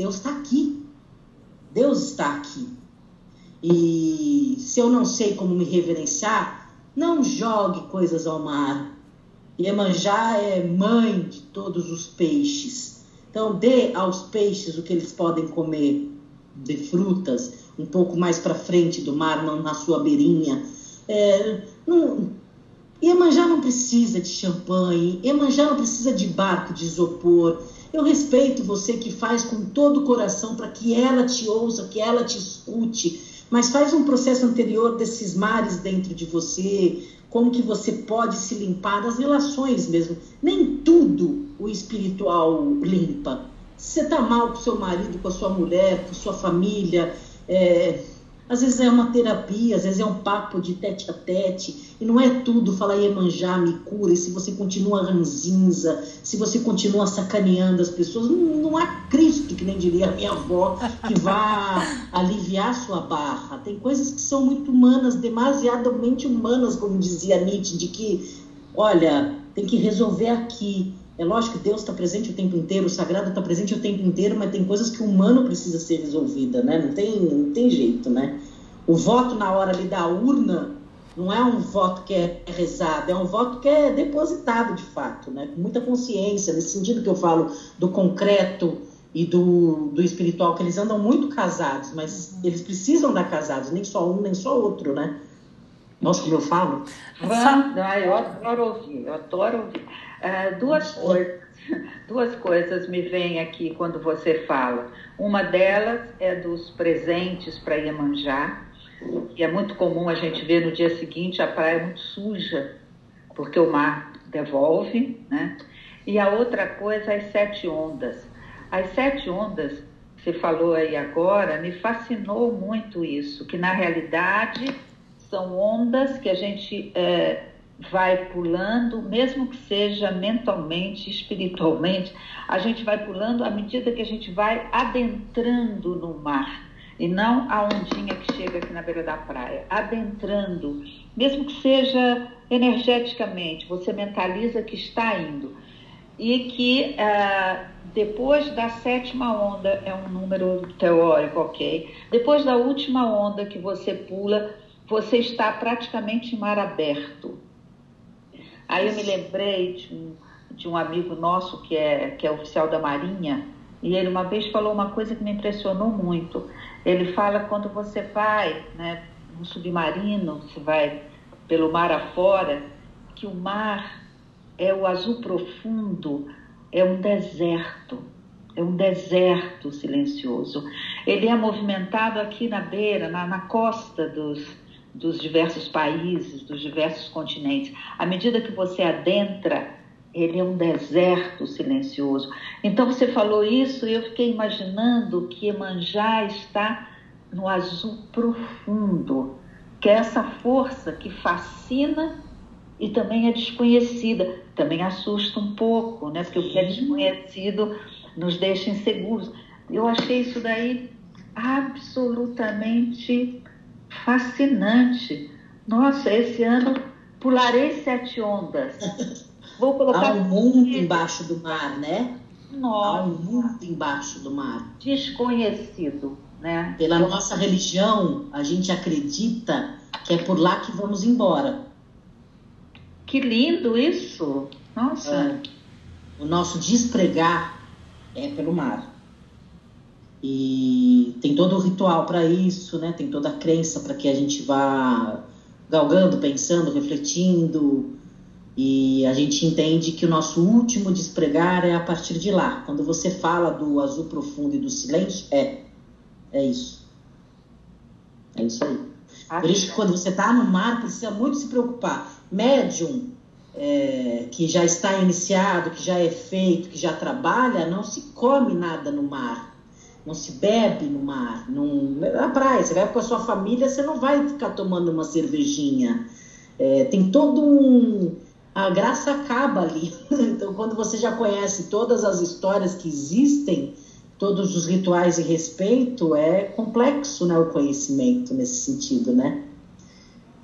Deus está aqui. Deus está aqui. E se eu não sei como me reverenciar, não jogue coisas ao mar Iemanjá é mãe de todos os peixes. Então, dê aos peixes o que eles podem comer de frutas, um pouco mais para frente do mar, na sua beirinha. É, não, Iemanjá não precisa de champanhe, Iemanjá não precisa de barco de isopor. Eu respeito você que faz com todo o coração para que ela te ouça, que ela te escute, mas faz um processo anterior desses mares dentro de você, como que você pode se limpar das relações mesmo. Nem tudo o espiritual limpa. Se você está mal com seu marido, com a sua mulher, com sua família, é, Às vezes é uma terapia, às vezes é um papo de tete a tete, e não é tudo falar Iemanjá me cura, e se você continua ranzinza, se você continua sacaneando as pessoas, não, não há Cristo, que nem diria a minha avó, que vá [laughs] aliviar sua barra. Tem coisas que são muito humanas, demasiadamente humanas, como dizia Nietzsche, de que, olha, tem que resolver aqui. É lógico que Deus está presente o tempo inteiro, o sagrado está presente o tempo inteiro, mas tem coisas que o humano precisa ser resolvida, né? Não tem, não tem jeito, né? O voto na hora ali da urna não é um voto que é rezado, é um voto que é depositado de fato, né? Com muita consciência, nesse sentido que eu falo do concreto e do, do espiritual, que eles andam muito casados, mas eles precisam dar casados, nem só um, nem só outro, né? Nossa, como eu falo. Vamos, eu adoro ouvir, eu adoro ouvir. Uh, duas coisas, duas coisas me vêm aqui quando você fala. Uma delas é dos presentes para Iemanjá, e é muito comum a gente ver no dia seguinte a praia muito suja, porque o mar devolve, né? E a outra coisa, as sete ondas. As sete ondas, você falou aí agora, me fascinou muito isso, que na realidade são ondas que a gente é, vai pulando, mesmo que seja mentalmente, espiritualmente, a gente vai pulando à medida que a gente vai adentrando no mar. E não a ondinha que chega aqui na beira da praia, adentrando, mesmo que seja energeticamente, você mentaliza que está indo. E que ah, depois da sétima onda, é um número teórico, ok? Depois da última onda que você pula, você está praticamente em mar aberto. Aí eu me lembrei de um, de um amigo nosso que é, que é oficial da Marinha, e ele uma vez falou uma coisa que me impressionou muito. Ele fala quando você vai, né, no submarino, você vai pelo mar afora, que o mar é o azul profundo, é um deserto, é um deserto silencioso. Ele é movimentado aqui na beira, na, na costa dos, dos diversos países, dos diversos continentes. À medida que você adentra, ele é um deserto silencioso. Então você falou isso e eu fiquei imaginando que Emanjá está no azul profundo, que é essa força que fascina e também é desconhecida. Também assusta um pouco, né? Porque o que é desconhecido nos deixa inseguros. Eu achei isso daí absolutamente fascinante. Nossa, esse ano pularei sete ondas. Vou [laughs] colocar. Há um mundo embaixo do mar, né? Nossa. Há um mundo embaixo do mar. Desconhecido, né? Pela nossa religião, a gente acredita que é por lá que vamos embora. Que lindo isso! Nossa. É. O nosso despregar é pelo mar. E tem todo o ritual para isso, né? Tem toda a crença para que a gente vá galgando, pensando, refletindo. E a gente entende que o nosso último despregar é a partir de lá. Quando você fala do azul profundo e do silêncio, é. É isso. É isso aí. Por isso que quando você está no mar, precisa muito se preocupar. Médium, é, que já está iniciado, que já é feito, que já trabalha, não se come nada no mar não se bebe no mar, não, na praia, você vai com a sua família, você não vai ficar tomando uma cervejinha. É, tem todo um. A graça acaba ali. [laughs] Então, quando você já conhece todas as histórias que existem, todos os rituais e respeito, é complexo né, o conhecimento nesse sentido, né?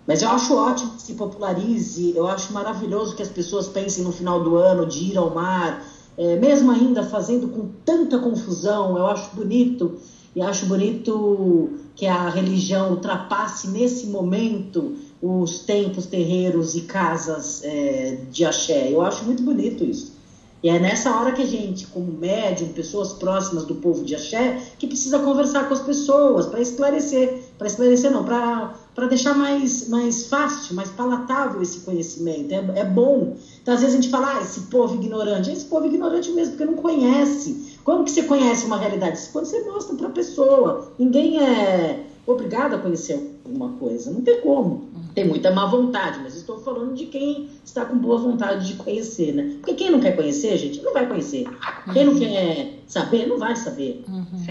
Mas eu acho ótimo que se popularize, eu acho maravilhoso que as pessoas pensem no final do ano de ir ao mar, é, mesmo ainda fazendo com tanta confusão, eu acho bonito e acho bonito que a religião ultrapasse nesse momento os templos, terreiros e casas é, de axé. Eu acho muito bonito isso. E é nessa hora que a gente, como médium, pessoas próximas do povo de axé, que precisa conversar com as pessoas para esclarecer, para esclarecer não, para deixar mais, mais fácil, mais palatável esse conhecimento. É, é bom. Então, às vezes a gente fala, ah, esse povo ignorante. Esse povo ignorante mesmo, porque não conhece. Como que você conhece uma realidade? Quando você mostra para a pessoa. Ninguém é obrigado a conhecer alguma coisa. Não tem como. Tem muita má vontade, mas estou falando de quem está com boa vontade de conhecer, né? Porque quem não quer conhecer, gente, não vai conhecer. Quem não quer saber, não vai saber.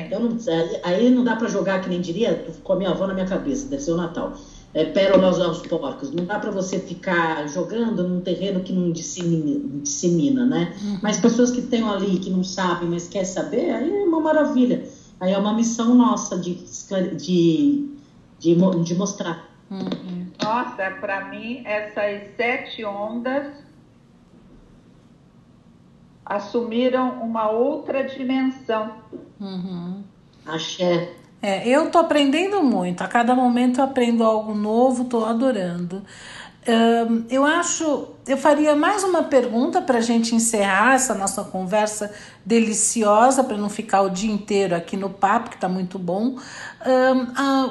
Então, não- aí- não dá para jogar, que nem diria, com a minha avó na minha cabeça, deve ser o Natal. É, pérolas aos porcos. Não dá para você ficar jogando num terreno que não dissemina, dissemina né? Mas pessoas que estão ali, que não sabem, mas quer saber, aí é uma maravilha. Aí é uma missão nossa de, de, de, de mostrar. Nossa, para mim, essas sete ondas assumiram uma outra dimensão. Axé. É, eu tô aprendendo muito. A cada momento eu aprendo algo novo, tô adorando. Eu acho, eu faria mais uma pergunta para a gente encerrar essa nossa conversa deliciosa, para não ficar o dia inteiro aqui no papo, que está muito bom.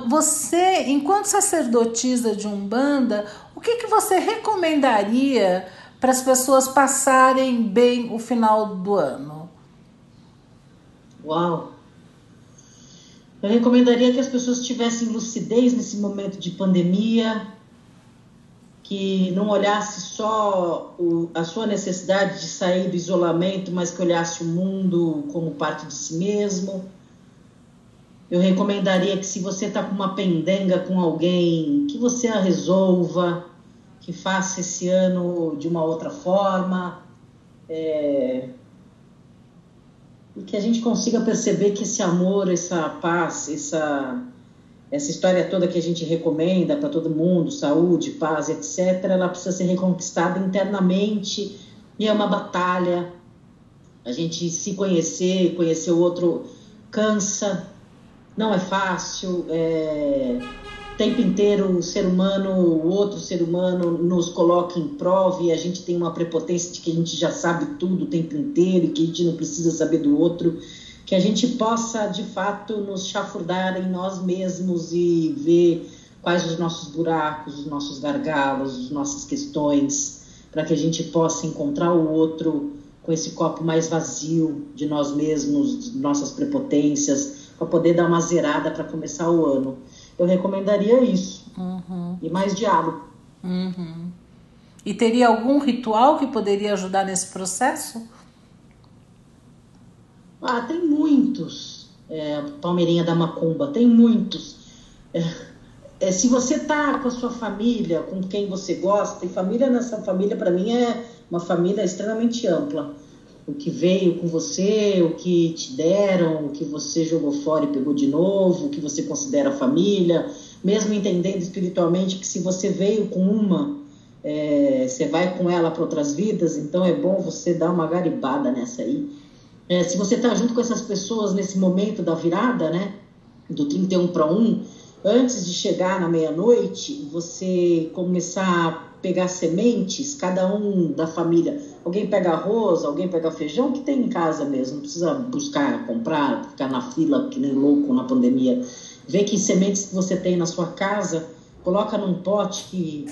Você, enquanto sacerdotisa de Umbanda, o que, que você recomendaria para as pessoas passarem bem o final do ano? Uau! Eu recomendaria que as pessoas tivessem lucidez nesse momento de pandemia, que não olhasse só o- a sua necessidade de sair do isolamento, mas que olhasse o mundo como parte de si mesmo. Eu recomendaria que se você está com uma pendenga com alguém, que você a resolva, que faça esse ano de uma outra forma. É, e que a gente consiga perceber que esse amor, essa paz, essa, essa história toda que a gente recomenda para todo mundo, saúde, paz, etc., ela precisa ser reconquistada internamente e é uma batalha. A gente se conhecer, conhecer o outro cansa, não é fácil. É... O tempo inteiro o ser humano, o outro ser humano nos coloca em prova e a gente tem uma prepotência de que a gente já sabe tudo o tempo inteiro e que a gente não precisa saber do outro. Que a gente possa, de fato, nos chafurdar em nós mesmos e ver quais os nossos buracos, os nossos gargalos, as nossas questões, para que a gente possa encontrar o outro com esse copo mais vazio de nós mesmos, de nossas prepotências, para poder dar uma zerada para começar o ano. Eu recomendaria isso. E mais diálogo. E teria algum ritual que poderia ajudar nesse processo? Ah, tem muitos. É, Palmeirinha da Macumba, tem muitos. É, é, se você tá com a sua família, com quem você gosta, e família nessa família, para mim, é uma família extremamente ampla. O que veio com você, o que te deram, o que você jogou fora e pegou de novo, o que você considera família, mesmo entendendo espiritualmente que se você veio com uma, é, você vai com ela para outras vidas, então é bom você dar uma garibada nessa aí. É, se você está junto com essas pessoas nesse momento da virada, né, do 31 para 1, antes de chegar na meia-noite, você começar a pegar sementes, cada um da família. Alguém pega arroz, alguém pega feijão, que tem em casa mesmo, não precisa buscar, comprar, ficar na fila que nem louco na pandemia. Vê que sementes que você tem na sua casa, coloca num pote que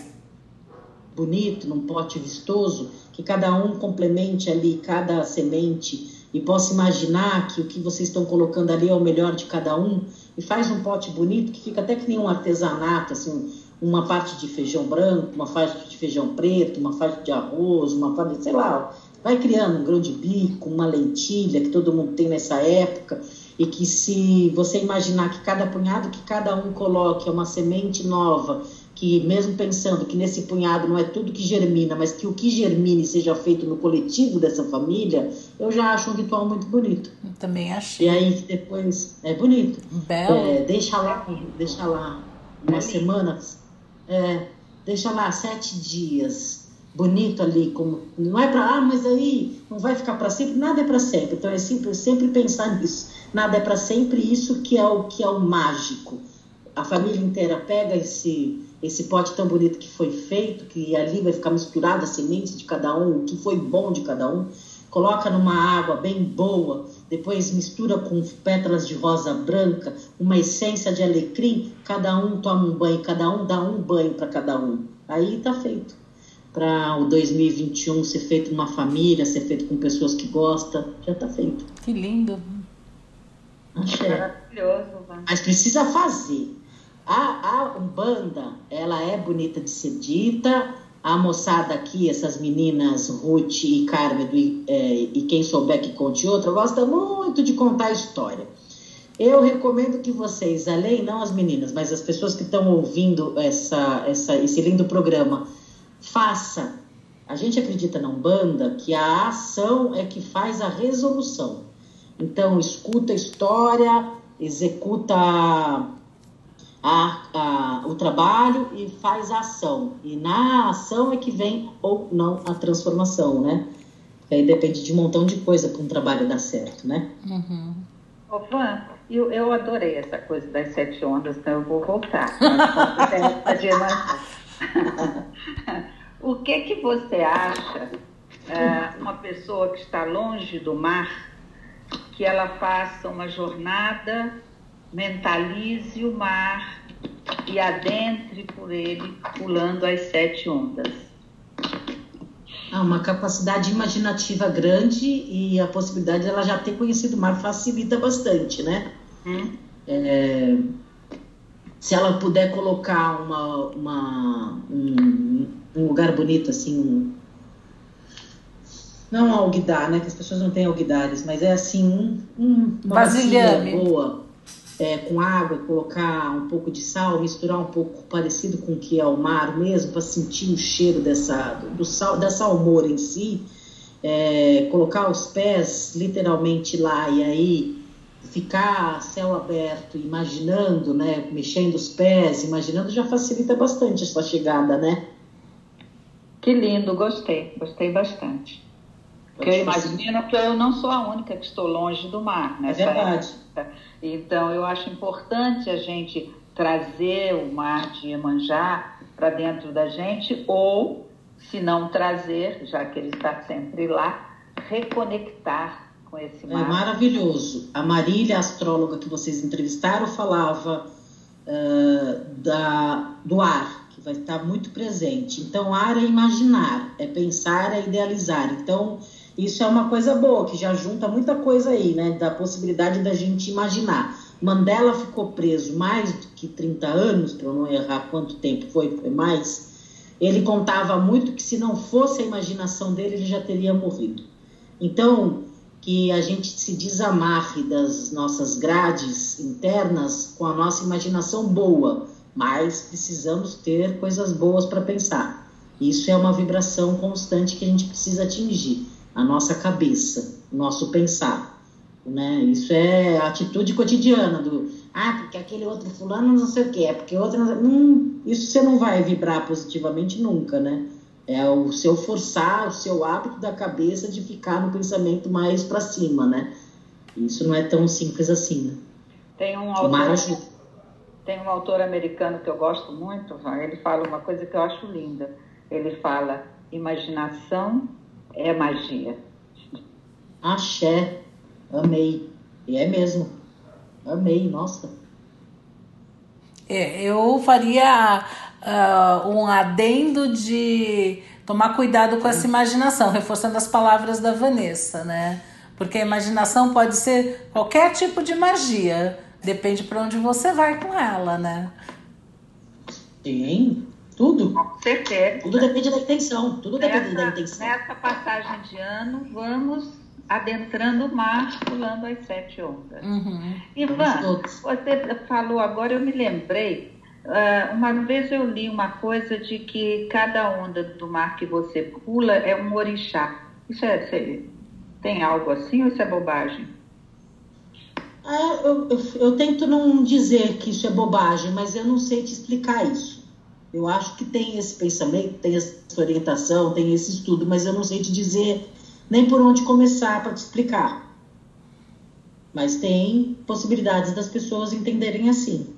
bonito, num pote vistoso, que cada um complemente ali cada semente e possa imaginar que o que vocês estão colocando ali é o melhor de cada um. E faz um pote bonito que fica até que nem um artesanato, assim, uma parte de feijão branco, uma parte de feijão preto, uma parte de arroz, uma parte, sei lá, vai criando um grão de bico, uma lentilha que todo mundo tem nessa época. E que se você imaginar que cada punhado que cada um coloque é uma semente nova, que mesmo pensando que nesse punhado não é tudo que germina, mas que o que germine seja feito no coletivo dessa família, eu já acho um ritual muito bonito. Eu também achei. E aí depois é bonito. Belo. É, deixa lá, deixa lá uma semana, é, deixa lá sete dias, bonito ali, como não é para ah, mas aí não vai ficar para sempre, nada é para sempre. Então é sempre, sempre pensar [laughs] nisso. Nada é para sempre, isso que é o que é o mágico. A família inteira pega esse esse pote tão bonito que foi feito, que ali vai ficar misturada as sementes de cada um, o que foi bom de cada um, coloca numa água bem boa, depois mistura com pétalas de rosa branca, uma essência de alecrim, cada um toma um banho, cada um dá um banho para cada um. Aí tá feito. Para o 2021 ser feito uma família, ser feito com pessoas que gostam, já tá feito. Que lindo. Axé. Maravilhoso. Mas precisa fazer. A, a Umbanda, ela é bonita de ser dita. A moçada aqui, essas meninas, Ruth e Carmen, do, é, e quem souber que conte outra, gosta muito de contar história. Eu recomendo que vocês, além, não as meninas, mas as pessoas que estão ouvindo essa, essa, esse lindo programa, faça. A gente acredita na Umbanda que a ação é que faz a resolução. Então, escuta a história, executa a, a, o trabalho e faz a ação. E na ação é que vem ou não a transformação, né? Aí depende de um montão de coisa para um trabalho dar certo, né? Uhum. Ô, Van, eu, eu adorei essa coisa das sete ondas, então eu vou voltar. [laughs] o que que você acha, é, uma pessoa que está longe do mar, que ela faça uma jornada mentalize o mar e adentre por ele, pulando as sete ondas. Ah, uma capacidade imaginativa grande e a possibilidade dela já ter conhecido o mar facilita bastante, né? Hum. É, se ela puder colocar uma, uma um, um, lugar bonito, assim, um, não alguidar, né? Que as pessoas não têm alguidares, mas é assim, um, um uma Vasilhame. boa é, com água, colocar um pouco de sal, misturar um pouco parecido com o que é o mar mesmo, para sentir o cheiro dessa, do sal, da salmoura em si, é, colocar os pés literalmente lá e aí ficar céu aberto, imaginando, né, mexendo os pés, imaginando, já facilita bastante a sua chegada, né? Que lindo, gostei, gostei bastante. Porque eu imagino que eu não sou a única que estou longe do mar, né? É verdade. Época. Então, eu acho importante a gente trazer o mar de Iemanjá para dentro da gente, ou, se não trazer, já que ele está sempre lá, reconectar com esse mar. É maravilhoso. A Marília, a astróloga que vocês entrevistaram, falava uh, da, do ar, que vai estar muito presente. Então, ar é imaginar, é pensar, é idealizar. Então, isso é uma coisa boa, que já junta muita coisa aí, né? Da possibilidade da gente imaginar. Mandela ficou preso mais do que 30 anos, para eu não errar quanto tempo foi, foi mais. Ele contava muito que se não fosse a imaginação dele, ele já teria morrido. Então, que a gente se desamarre das nossas grades internas com a nossa imaginação boa, mas precisamos ter coisas boas para pensar. Isso é uma vibração constante que a gente precisa atingir a nossa cabeça, o nosso pensar. Né? Isso é a atitude cotidiana do ah, porque aquele outro fulano não sei o que, é porque outro não hum, isso você não vai vibrar positivamente nunca, né? É o seu forçar, o seu hábito da cabeça de ficar no pensamento mais para cima, né? Isso não é tão simples assim, né? Tem um autor, tem um autor americano que eu gosto muito, ele fala uma coisa que eu acho linda. Ele fala imaginação é magia. Axé, amei. E é mesmo. Amei, nossa. É, eu faria uh, um adendo de tomar cuidado com essa imaginação, reforçando as palavras da Vanessa, né? Porque a imaginação pode ser qualquer tipo de magia, depende para onde você vai com ela, né? Sim, tudo. Com certeza. Tudo depende da intenção. Tudo nessa, depende da intenção. Nessa passagem de ano, vamos adentrando o mar, pulando as sete ondas. Uhum. Ivan, você falou agora, eu me lembrei. Uh, uma vez eu li uma coisa de que cada onda do mar que você pula é um orixá. Isso é, tem algo assim ou isso é bobagem? Ah, eu, eu, eu tento não dizer que isso é bobagem, mas eu não sei te explicar isso. Eu acho que tem esse pensamento, tem essa orientação, tem esse estudo, mas eu não sei te dizer nem por onde começar para te explicar. Mas tem possibilidades das pessoas entenderem assim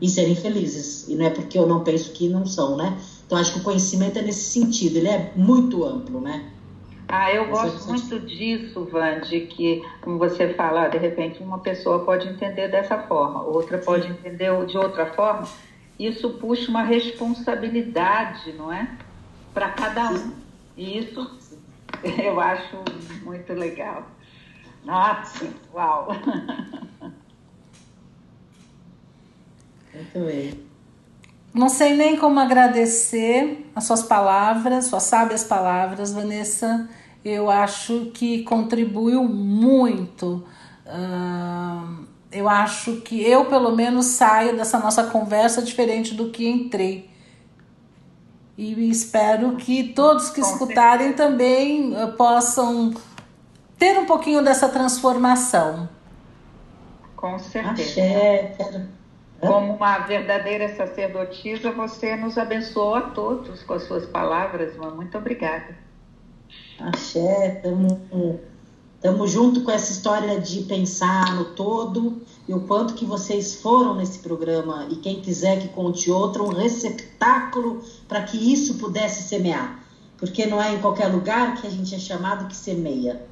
e serem felizes. E não é porque eu não penso que não são, né? Então acho que o conhecimento é nesse sentido, ele é muito amplo, né? Ah, eu gosto muito disso, Van, de que, como você fala, de repente uma pessoa pode entender dessa forma, outra pode Sim. entender de outra forma isso puxa uma responsabilidade, não é? Para cada um. E isso [laughs] eu acho muito legal. Nossa, uau! [laughs] Muito bem. Não sei nem como agradecer as suas palavras, suas sábias palavras, Vanessa. Eu acho que contribuiu muito. Uh, eu acho que eu, pelo menos, saio dessa nossa conversa diferente do que entrei. E espero que todos que Com escutarem certeza. também uh, possam ter um pouquinho dessa transformação. Com certeza. Axé, como uma verdadeira sacerdotisa, você nos abençoou a todos com as suas palavras, uma Muito obrigada. Axé, estamos junto com essa história de pensar no todo e o quanto que vocês foram nesse programa e quem quiser que conte outro, um receptáculo para que isso pudesse semear. Porque não é em qualquer lugar que a gente é chamado que semeia.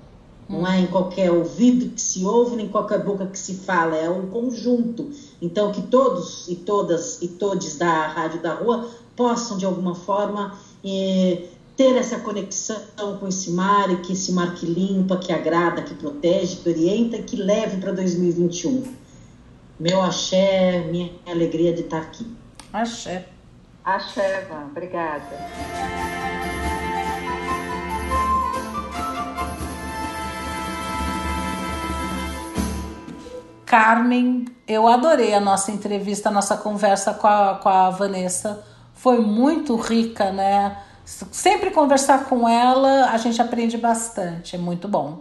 Não é em qualquer ouvido que se ouve, nem em qualquer boca que se fala, é um conjunto. Então, que todos e todas e todes da Rádio da Rua possam, de alguma forma, eh, ter essa conexão com esse mar e que esse mar que limpa, que agrada, que protege, que orienta e que leve para 2021. Meu axé, minha alegria de estar aqui. Axé. Axé, Van. Obrigada. Carmen, eu adorei a nossa entrevista, a nossa conversa com a, com a Vanessa. Foi muito rica, né? Sempre conversar com ela, a gente aprende bastante, é muito bom.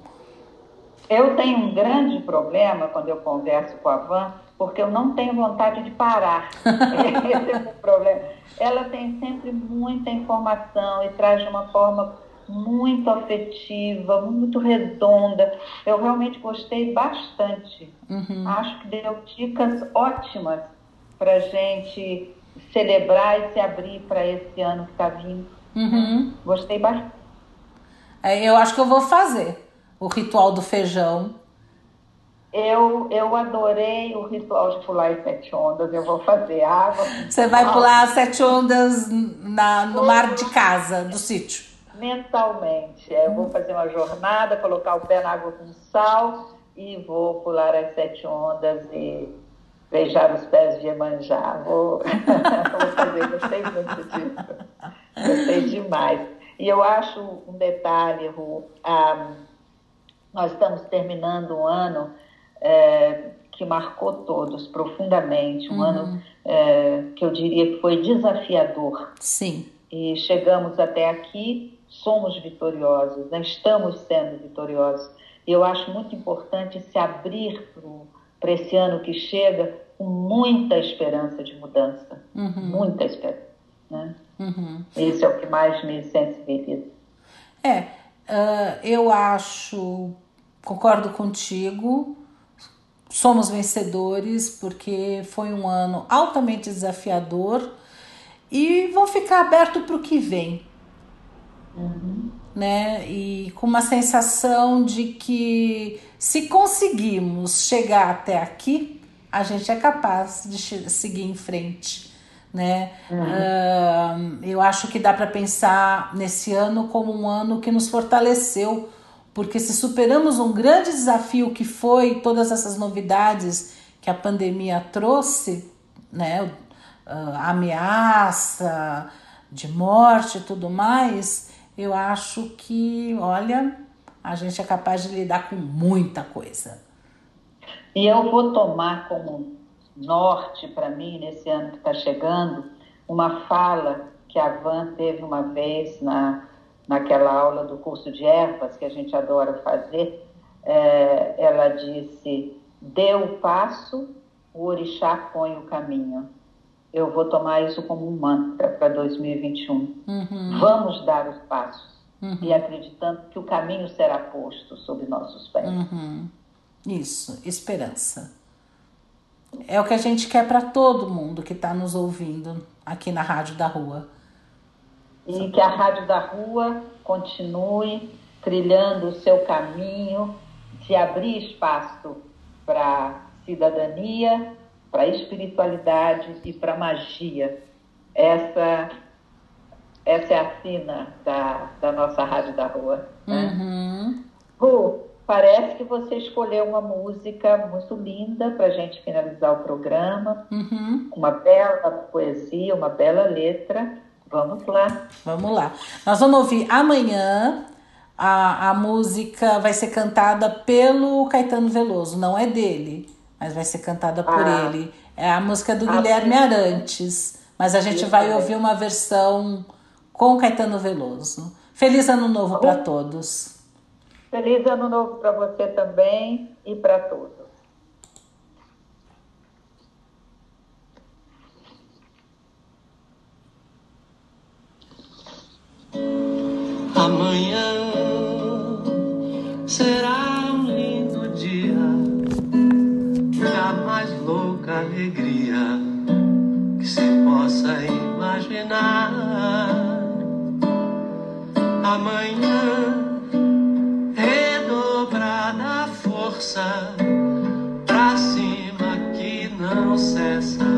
Eu tenho um grande problema quando eu converso com a Van, porque eu não tenho vontade de parar. [laughs] Esse é o problema. Ela tem sempre muita informação e traz de uma forma muito afetiva, muito redonda. Eu realmente gostei bastante. Uhum. Acho que deu dicas ótimas para gente celebrar e se abrir para esse ano que está vindo. Uhum. Gostei bastante. É, eu acho que eu vou fazer o ritual do feijão. Eu, eu adorei o ritual de pular as sete ondas. Eu vou fazer água. Você vai pular as sete ondas na, no mar de casa, do sítio mentalmente. Eu vou fazer uma jornada, colocar o pé na água com sal e vou pular as sete ondas e beijar os pés de Iemanjá. Vou, [laughs] vou fazer, gostei muito disso. Gostei demais. E eu acho um detalhe, Ru, ah, nós estamos terminando um ano é, que marcou todos profundamente, um uhum. ano é, que eu diria que foi desafiador. Sim. E chegamos até aqui somos vitoriosos, né? estamos sendo vitoriosos. E eu acho muito importante se abrir para esse ano que chega com muita esperança de mudança, uhum. muita esperança. Né? Uhum. Isso é o que mais me sensibiliza. É, uh, eu acho, concordo contigo, somos vencedores porque foi um ano altamente desafiador e vão ficar aberto para o que vem. Uhum. Né? E com uma sensação de que se conseguimos chegar até aqui, a gente é capaz de seguir em frente. Né? Uhum. Uh, eu acho que dá para pensar nesse ano como um ano que nos fortaleceu, porque se superamos um grande desafio que foi todas essas novidades que a pandemia trouxe, né? Uh, ameaça de morte e tudo mais, eu acho que, olha, a gente é capaz de lidar com muita coisa. E eu vou tomar como norte para mim, nesse ano que está chegando, uma fala que a Van teve uma vez na, naquela aula do curso de ervas, que a gente adora fazer. É, ela disse: dê o passo, o orixá põe o caminho eu vou tomar isso como um mantra para 2021. Uhum. Vamos dar os passos uhum. e acreditando que o caminho será posto sob nossos pés. Uhum. Isso, esperança. É o que a gente quer para todo mundo que está nos ouvindo aqui na Rádio da Rua. E que a Rádio da Rua continue trilhando o seu caminho de abrir espaço para cidadania, para a espiritualidade e para magia. Essa, essa é a sina da, da nossa Rádio da Rua. Né? Uhum. Ru, Parece que você escolheu uma música muito linda para a gente finalizar o programa. Uhum. Uma bela poesia, uma bela letra. Vamos lá. Vamos lá. Nós vamos ouvir amanhã. A, a música vai ser cantada pelo Caetano Veloso, não é dele, mas vai ser cantada por Ah. ele. É a música do Ah, Guilherme. Arantes, mas a gente Isso vai ouvir uma versão com Caetano Veloso. Feliz Ano Novo para todos. Feliz ano novo para você também e para todos. Amanhã será um lindo dia, a mais louca alegria que se possa imaginar. Amanhã força pra cima que não cessa.